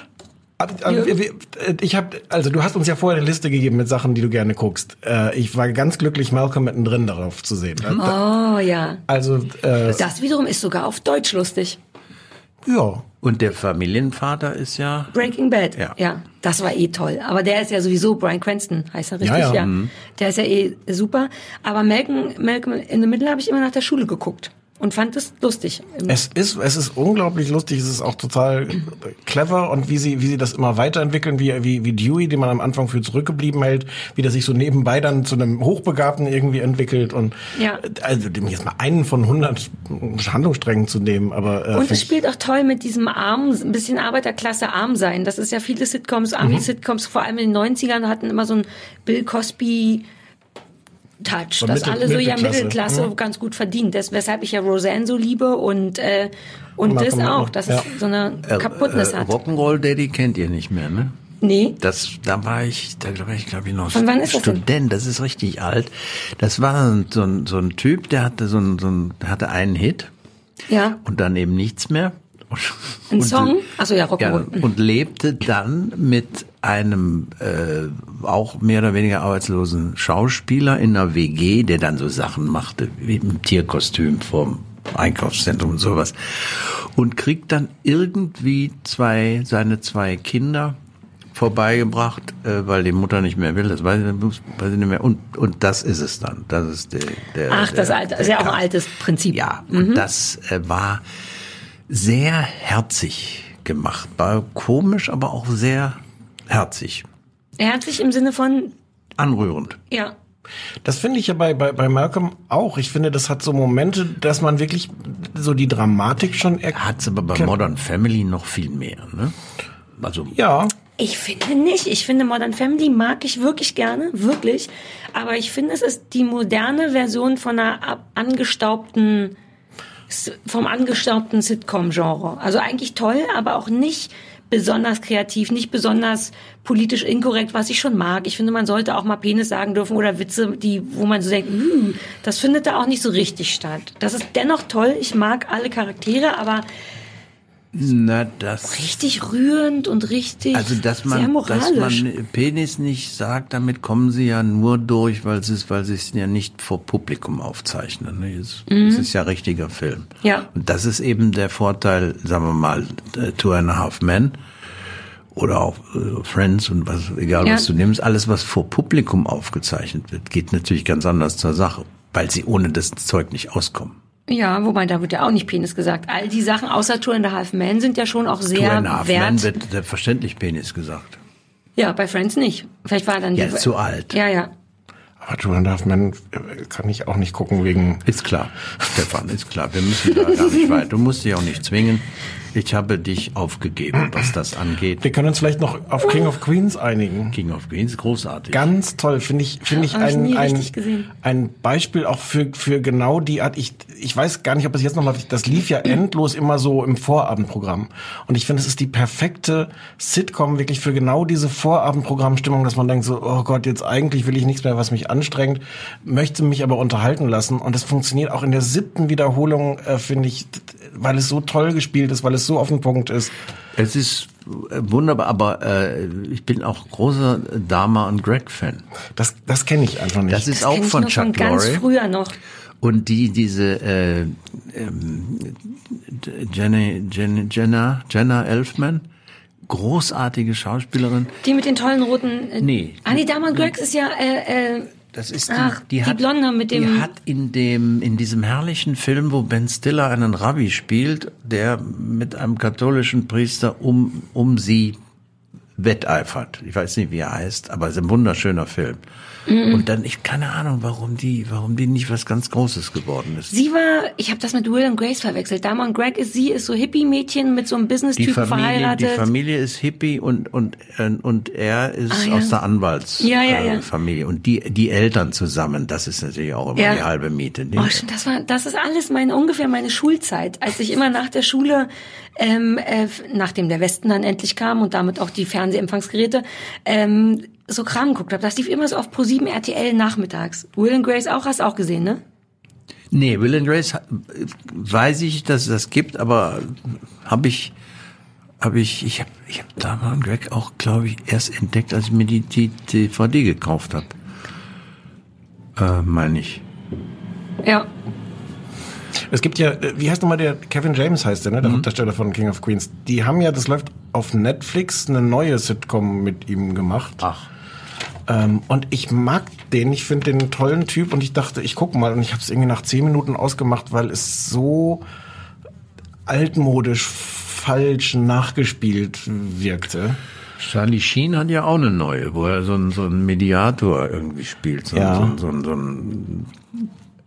Wir- äh, Ich habe, also du hast uns ja vorher eine Liste gegeben mit Sachen, die du gerne guckst. Äh, Ich war ganz glücklich, Malcolm mittendrin darauf zu sehen. Oh ja. Also äh, Das wiederum ist sogar auf Deutsch lustig. ja, Und der Familienvater ist ja. Breaking Bad. Ja. ja. Das war eh toll. Aber der ist ja sowieso Brian Cranston, heißt er richtig? Ja, ja. Der ist ja eh super. Aber Malcolm, Malcolm in the Middle habe ich immer nach der Schule geguckt und fand es lustig. es ist, es ist unglaublich lustig. Es ist auch total clever und wie sie, wie sie das immer weiterentwickeln, wie, wie, wie Dewey, den man am Anfang für zurückgeblieben hält, wie der sich so nebenbei dann zu einem Hochbegabten irgendwie entwickelt und Ja. also dem jetzt mal einen von 100 Handlungssträngen zu nehmen, aber äh, Und es spielt auch toll mit diesem arm, ein bisschen Arbeiterklasse arm sein. Das ist ja viele Sitcoms, Ami-Sitcoms, vor allem in den 90ern hatten immer so ein Bill Cosby Touch, So dass Mittel- alle so ja Mittelklasse, Mittelklasse mhm. ganz gut verdient. Das, weshalb ich ja Roseanne so liebe und, äh, und Malcolm das auch, dass ja. es so eine Kaputtnis äh, hat. Rock'n'Roll Daddy kennt ihr nicht mehr, ne? Nee. Das, da war ich, da war ich glaube ich noch Von wann ist das denn? Student. Das ist richtig alt. Das war so ein, so ein Typ, der hatte so ein, so ein, der hatte einen Hit Ja. und dann eben nichts mehr. Ein und- Song? Achso, ja, Ja, Rock'n'Roll. und lebte dann mit einem äh, auch mehr oder weniger arbeitslosen Schauspieler in einer WG, der dann so Sachen machte, wie im Tierkostüm vom Einkaufszentrum und sowas. Und kriegt dann irgendwie zwei, seine zwei Kinder vorbeigebracht, äh, weil die Mutter nicht mehr will, das weiß ich, weiß ich nicht mehr. Und, und das ist es dann. Das ist der, der Ach, das alte, ist ja auch ein altes Prinzip. ja, und das äh, war sehr herzig gemacht. War komisch, aber auch sehr herzig. Herzlich im Sinne von, Anrührend. ja. Das finde ich ja bei, bei, bei Malcolm auch. Ich finde, das hat so Momente, dass man wirklich so die Dramatik schon erkennt. Hat's aber bei Modern Family noch viel mehr, ne? Also, Ja, Ich finde nicht. Ich finde Modern Family mag ich wirklich gerne, wirklich. Aber ich finde, es ist die moderne Version von einer angestaubten, vom angestaubten Sitcom-Genre. Also eigentlich toll, aber auch nicht besonders kreativ, nicht besonders politisch inkorrekt, was ich schon mag. Ich finde, man sollte auch mal Penis sagen dürfen oder Witze, die, wo man so denkt, "Hm, das findet da auch nicht so richtig statt. Das ist dennoch toll. Ich mag alle Charaktere, aber na, das. richtig rührend und richtig Also, dass man, dass man Penis nicht sagt, damit kommen sie ja nur durch, weil sie es, weil sie es ja nicht vor Publikum aufzeichnen. Ne? Es, es ist ja richtiger Film. Mhm. Ja. Und das ist eben der Vorteil, sagen wir mal, äh, Two and a Half Men oder auch äh, Friends und was, egal Ja. was du nimmst, alles, was vor Publikum aufgezeichnet wird, geht natürlich ganz anders zur Sache, weil sie ohne das Zeug nicht auskommen. Ja, wobei da wird ja auch nicht Penis gesagt. All die Sachen außer Two and a Half Men sind ja schon auch Two sehr and a Half wert. Men wird selbstverständlich Penis gesagt. ja, bei Friends nicht. Vielleicht war dann Ja, die, ist zu alt. Ja, ja. aber Two and a Half Men äh, kann ich auch nicht gucken wegen. Ist klar, Stefan, ist klar. Wir müssen da gar nicht weit. Du musst dich auch nicht zwingen. Ich habe dich aufgegeben, was das angeht. Wir können uns vielleicht noch auf King of Queens einigen. King of Queens, großartig. Ganz toll, finde ich, finde ich Hab ich ein, ein, ein Beispiel auch für, für genau die Art. Ich, ich weiß gar nicht, ob es jetzt noch läuft. Das lief ja endlos immer so im Vorabendprogramm. Und ich finde, es ist die perfekte Sitcom wirklich für genau diese Vorabendprogrammstimmung, dass man denkt so, oh Gott, jetzt eigentlich will ich nichts mehr, was mich anstrengt, möchte mich aber unterhalten lassen. Und es funktioniert auch in der siebten Wiederholung, äh, finde ich, weil es so toll gespielt ist, weil es so auf den Punkt ist. Es ist äh, wunderbar, aber äh, ich bin auch großer Dama und Greg-Fan. Das, das kenne ich einfach nicht. Das ist Das auch von Chuck von ganz Lorre. früher noch. Und die, diese äh, ähm, Jenny, Jenny, Jenna, Jenna Elfman, großartige Schauspielerin. Die mit den tollen roten. Äh, Nee. Ah, nee, Dama und Gregs ist ja äh, äh, Das ist die, Ach, die, die hat, Blonde mit dem- Die hat in dem in diesem herrlichen Film, wo Ben Stiller einen Rabbi spielt, der mit einem katholischen Priester um um sie wetteifert. Ich weiß nicht, wie er heißt, aber es ist ein wunderschöner Film. Mhm. Und dann ich keine Ahnung, warum die warum die nicht was ganz Großes geworden ist. Sie war, ich habe das mit Will und Grace verwechselt. Dama und Greg ist, sie ist so Hippie-Mädchen mit so einem Business-Typen Familie, die verheiratet. Familie ist Hippie und und und er ist Ah, ja. aus der Anwaltsfamilie Ja, ja, äh, und die die Eltern zusammen. Das ist natürlich auch immer die halbe Miete. Die- Oh, stimmt, das war, das ist alles meine ungefähr meine Schulzeit, als ich immer nach der Schule, ähm, äh, nachdem der Westen dann endlich kam und damit auch die Fernsehempfangsgeräte, ähm, so Kram geguckt habe. Das lief immer so auf Pro7 RTL nachmittags. Will and Grace auch, hast du auch gesehen, ne? Nee, Will and Grace weiß ich, dass es das gibt, aber habe ich habe ich ich habe ich habe Dama und Greg auch glaube ich erst entdeckt, als ich mir die, die DVD gekauft habe. Äh, meine ich. Ja. Es gibt ja, äh, wie heißt nochmal der, Kevin James heißt der, ne, der Hauptdarsteller von King of Queens. Die haben ja, das läuft auf Netflix, eine neue Sitcom mit ihm gemacht. Ach. Ähm, und ich mag den, ich finde den einen tollen Typ und ich dachte, ich guck mal und ich habe es irgendwie nach zehn Minuten ausgemacht, weil es so altmodisch falsch nachgespielt wirkte. Charlie Sheen hat ja auch eine neue, wo er so ein, so ein Mediator irgendwie spielt. So, Ja. so, ein- so, ein- so ein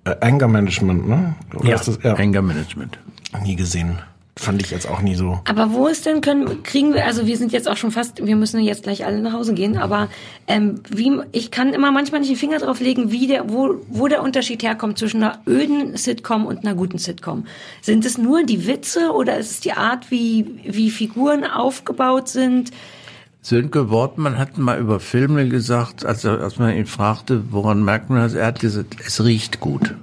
Äh, Anger Management, ne? Oder ja, ist das, ja. Anger Management. Nie gesehen. Fand ich jetzt auch nie so. Aber wo ist denn, können, kriegen wir, also wir sind jetzt auch schon fast, wir müssen jetzt gleich alle nach Hause gehen, aber ähm, wie, ich kann immer manchmal nicht den Finger drauf legen, wie der, wo, wo der Unterschied herkommt zwischen einer öden Sitcom und einer guten Sitcom. Sind es nur die Witze oder ist es die Art, wie, wie Figuren aufgebaut sind? Sönke Wortmann hat mal über Filme gesagt, als, er, als man ihn fragte, woran merkt man das? Er hat gesagt, es riecht gut.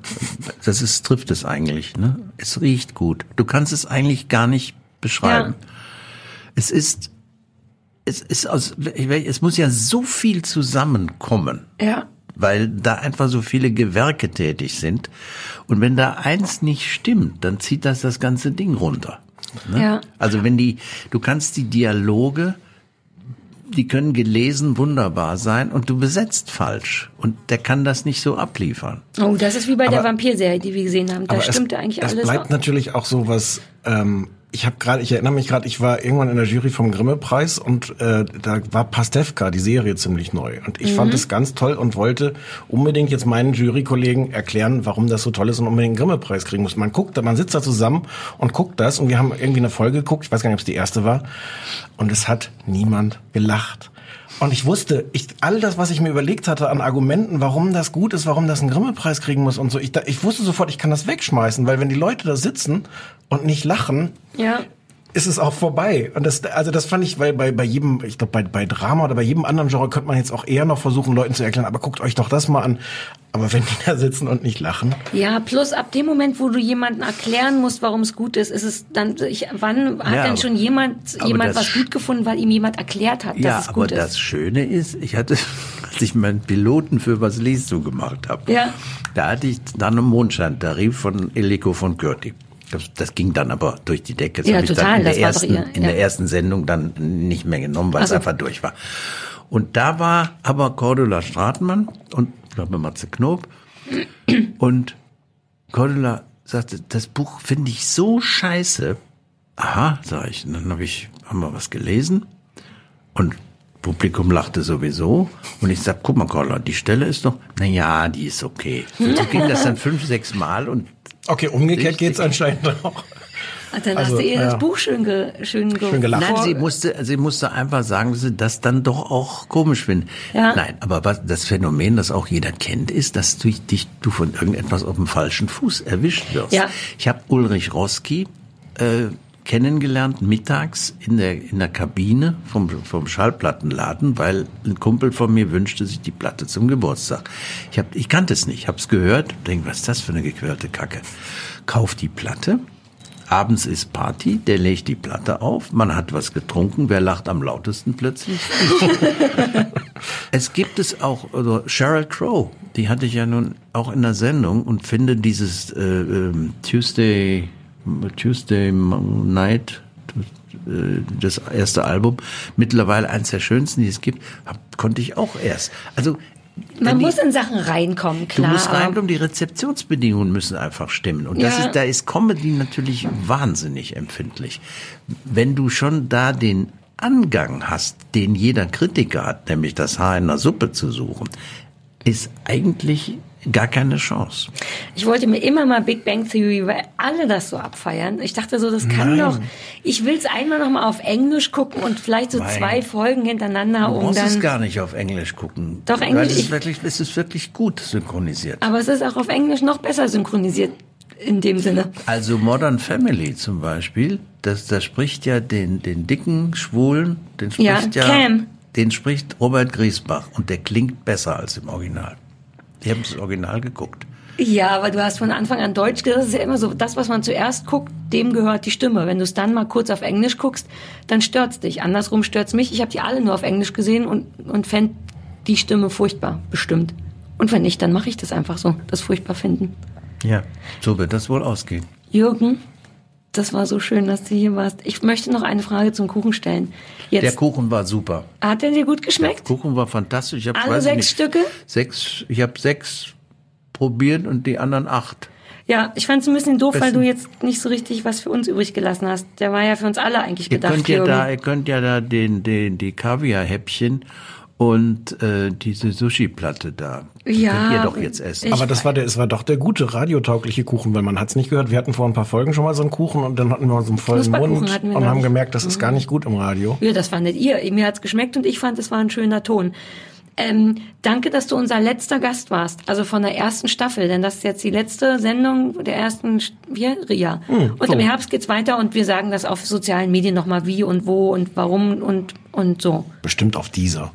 Das ist, trifft es eigentlich, ne? Es riecht gut. Du kannst es eigentlich gar nicht beschreiben. Ja. Es ist, es ist aus, es muss ja so viel zusammenkommen Ja. weil da einfach so viele Gewerke tätig sind. Und wenn da eins nicht stimmt, dann zieht das das ganze Ding runter. Ne? Ja. Also wenn die, du kannst die Dialoge, die können gelesen wunderbar sein und du besetzt falsch. Und der kann das nicht so abliefern. Oh, das ist wie bei der Aber- Vampirserie, die wir gesehen haben. Da stimmte eigentlich es alles. bleibt natürlich auch so was. Ähm, ich habe gerade, ich erinnere mich gerade, ich war irgendwann in der Jury vom Grimme-Preis und äh, da war Pastewka, die Serie ziemlich neu. Und ich Mhm. fand es ganz toll und wollte unbedingt jetzt meinen Jurykollegen erklären, warum das so toll ist und unbedingt einen Grimme-Preis kriegen muss. Man guckt, da, man sitzt da zusammen und guckt das und wir haben irgendwie eine Folge geguckt, ich weiß gar nicht, ob es die erste war, und es hat niemand gelacht. Und ich wusste, ich, all das, was ich mir überlegt hatte an Argumenten, warum das gut ist, warum das einen Grimme-Preis kriegen muss und so, ich, da, ich wusste sofort, ich kann das wegschmeißen, weil wenn die Leute da sitzen und nicht lachen, ja. Ist es auch vorbei. Und das, also das fand ich, weil bei, bei jedem, ich glaube, bei, bei Drama oder bei jedem anderen Genre könnte man jetzt auch eher noch versuchen, Leuten zu erklären, aber guckt euch doch das mal an. Aber wenn die da sitzen und nicht lachen, Ja, plus ab dem Moment, wo du jemandem erklären musst, warum es gut ist, ist es dann, ich, wann hat Ja, denn aber- schon jemand, aber jemand das was gut gefunden, weil ihm jemand erklärt hat, dass ja, es aber gut das ist? Schöne ist, ich hatte, als ich meinen Piloten für Was liest du gemacht habe, Ja. da hatte ich dann einen Mondscheintarif von Eliko von Kürti. Das, das ging dann aber durch die Decke. Das Ja, hab ich Dann in der, ersten, ihr- in der ersten Sendung dann nicht mehr genommen, weil Ach es einfach durch war. Und da war aber Cordula Stratmann und, ich glaube, Matze Knob. Und Cordula sagte, das Buch finde ich so scheiße. Aha, sag ich. Und dann habe ich, haben wir was gelesen. Und Publikum lachte sowieso. Und ich sag, guck mal, Cordula, die Stelle ist doch, na ja, die ist okay. Und so ging das dann fünf, sechs Mal und okay, umgekehrt Richtig. geht's anscheinend auch. Ah, Dann Also, hast du ihr ja. das Buch schön, ge, schön, ge Schön gelacht. Nein, sie musste, sie musste einfach sagen, dass sie das dann doch auch komisch finden. Ja. Nein, aber was, das Phänomen, das auch jeder kennt, ist, dass du dich, du von irgendetwas auf dem falschen Fuß erwischt wirst. Ja. Ich habe Ulrich Roski äh, kennengelernt mittags in der in der Kabine vom vom Schallplattenladen, weil ein Kumpel von mir wünschte sich die Platte zum Geburtstag. Ich hab, ich kannte es nicht, hab's gehört, denk, was ist das für eine gequirlte Kacke? Kauf die Platte. Abends ist Party, der legt die Platte auf, man hat was getrunken, wer lacht am lautesten plötzlich? es gibt es auch, also Sheryl Crow, die hatte ich ja nun auch in der Sendung und finde dieses äh, ähm, Tuesday, Tuesday Night, das erste Album, mittlerweile eins der schönsten, die es gibt, konnte ich auch erst. Also Man die- muss in Sachen reinkommen, Du klar. musst aber- reinkommen, die Rezeptionsbedingungen müssen einfach stimmen. Und das Ja. ist, da ist Comedy natürlich wahnsinnig empfindlich. Wenn du schon da den Angang hast, den jeder Kritiker hat, nämlich das Haar in der Suppe zu suchen, ist eigentlich gar keine Chance. Ich wollte mir immer mal Big Bang Theory, weil alle das so abfeiern. Ich dachte so, das kann doch. Ich will es einmal noch mal auf Englisch gucken und vielleicht so Mein- zwei Folgen hintereinander, Du um musst es dann. gar nicht auf Englisch gucken. Doch, Weil Englisch- Es ist ich- wirklich, es ist wirklich gut synchronisiert. Aber es ist auch auf Englisch noch besser synchronisiert in dem Sinne. Also Modern Family zum Beispiel, das, das spricht ja den, den dicken Schwulen, den Ja, spricht ja, Cam. den spricht Robert Griesbach und der klingt besser als im Original. Ich habe das Original geguckt. Ja, aber du hast von Anfang an Deutsch, das ist ja immer so, das, was man zuerst guckt, dem gehört die Stimme. Wenn du es dann mal kurz auf Englisch guckst, dann stört's dich. Andersrum stört's mich. Ich habe die alle nur auf Englisch gesehen und, und fänd die Stimme furchtbar, bestimmt. Und wenn nicht, dann mache ich das einfach so, das furchtbar finden. Ja, so wird das wohl ausgehen. Jürgen, das war so schön, dass du hier warst. Ich möchte noch eine Frage zum Kuchen stellen. Der Jetzt, Kuchen war super. hat er dir gut Der geschmeckt? Kuchen war fantastisch. Ich hab, Alle weiß sechs nicht, Stücke? Sechs, ich habe sechs probiert und die anderen acht. Ja, ich fand es ein bisschen doof, weil Besten- du jetzt nicht so richtig was für uns übrig gelassen hast. Der war ja für uns alle eigentlich Ihr gedacht, könnt ja da, ihr könnt ja da den, den, die Kaviar-Häppchen und äh, diese Sushi-Platte da. Die Ja, könnt ihr doch jetzt essen. Aber das war der, es war doch der gute radiotaugliche Kuchen, weil man hat's nicht gehört. Wir hatten vor ein paar Folgen schon mal so einen Kuchen und dann hatten wir so einen vollen Mund wir, und haben gemerkt, das ist gar nicht gut im Radio. Ja, das fandet ihr. Mir hat's geschmeckt und ich fand, es war ein schöner Ton. Ähm, danke, dass du unser letzter Gast warst, also von der ersten Staffel, denn das ist jetzt die letzte Sendung der ersten, St- wie, ja. Hm, und im Herbst geht's weiter und wir sagen das auf sozialen Medien nochmal wie und wo und warum und, und so. Bestimmt auf dieser.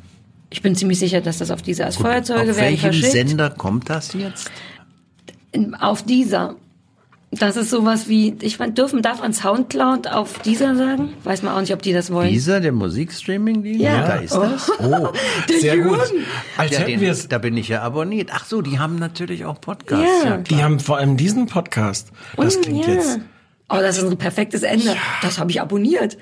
Ich bin ziemlich sicher, dass das auf dieser als Feuerzeuge Auf werden welchem verschickt. Sender kommt das jetzt? Auf dieser. Das ist sowas wie, ich meine, dürfen, darf man Soundcloud auf dieser sagen? Weiß man auch nicht, ob die das wollen. Dieser, der Musikstreaming-Dienst? Ja. Da ist das. Oh, sehr gut. Als Ja, hätten den, wir es. da bin ich ja abonniert. Ach so, die haben natürlich auch Podcasts. Ja. Ja. Die haben vor allem diesen Podcast. Das Und, klingt ja. jetzt. Oh, das ist ein perfektes Ende. Das habe ich abonniert.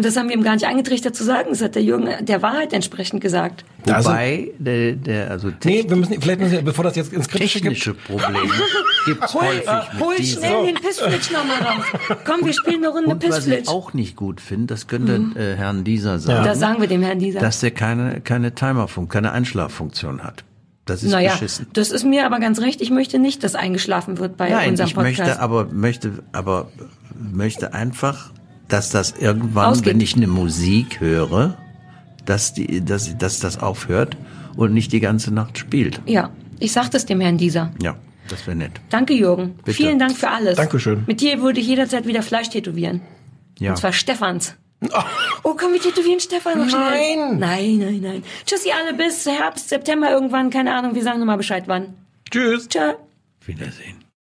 Und das haben wir ihm gar nicht eingetrichtert zu sagen. Das hat der Jürgen der Wahrheit entsprechend gesagt. Wobei, der, der, also Nee, wir müssen, vielleicht müssen wir, bevor das jetzt ins Kritische gibt, technische Probleme gibt's Hol, häufig mit hol dieser. schnell den Pissflitsch nochmal raus. Komm, wir spielen eine Runde Und was ich Pissflitsch. auch nicht gut finde, das könnte äh, Herrn Dieser sagen, Das sagen wir dem Herrn Dieser. dass der keine, keine Timerfunktion, keine Einschlaffunktion hat. Das ist naja, beschissen. das ist mir aber ganz recht. Ich möchte nicht, dass eingeschlafen wird bei Nein, unserem ich Podcast. möchte aber, möchte, aber, möchte einfach, dass das irgendwann, Ausgeht. wenn ich eine Musik höre, dass die, dass, dass das aufhört und nicht die ganze Nacht spielt. ja, ich sag das dem Herrn Dieser. Ja, das wäre nett. Danke, Jürgen. Bitte. Vielen Dank für alles. Dankeschön. Mit dir würde ich jederzeit wieder Fleisch tätowieren. Ja. Und zwar Stefans. Oh, komm, wir tätowieren Stefan noch schnell. Nein. Nein, nein, nein. Tschüssi alle bis Herbst, September irgendwann. Keine Ahnung, wir sagen nochmal Bescheid wann. tschüss. Ciao. Wiedersehen.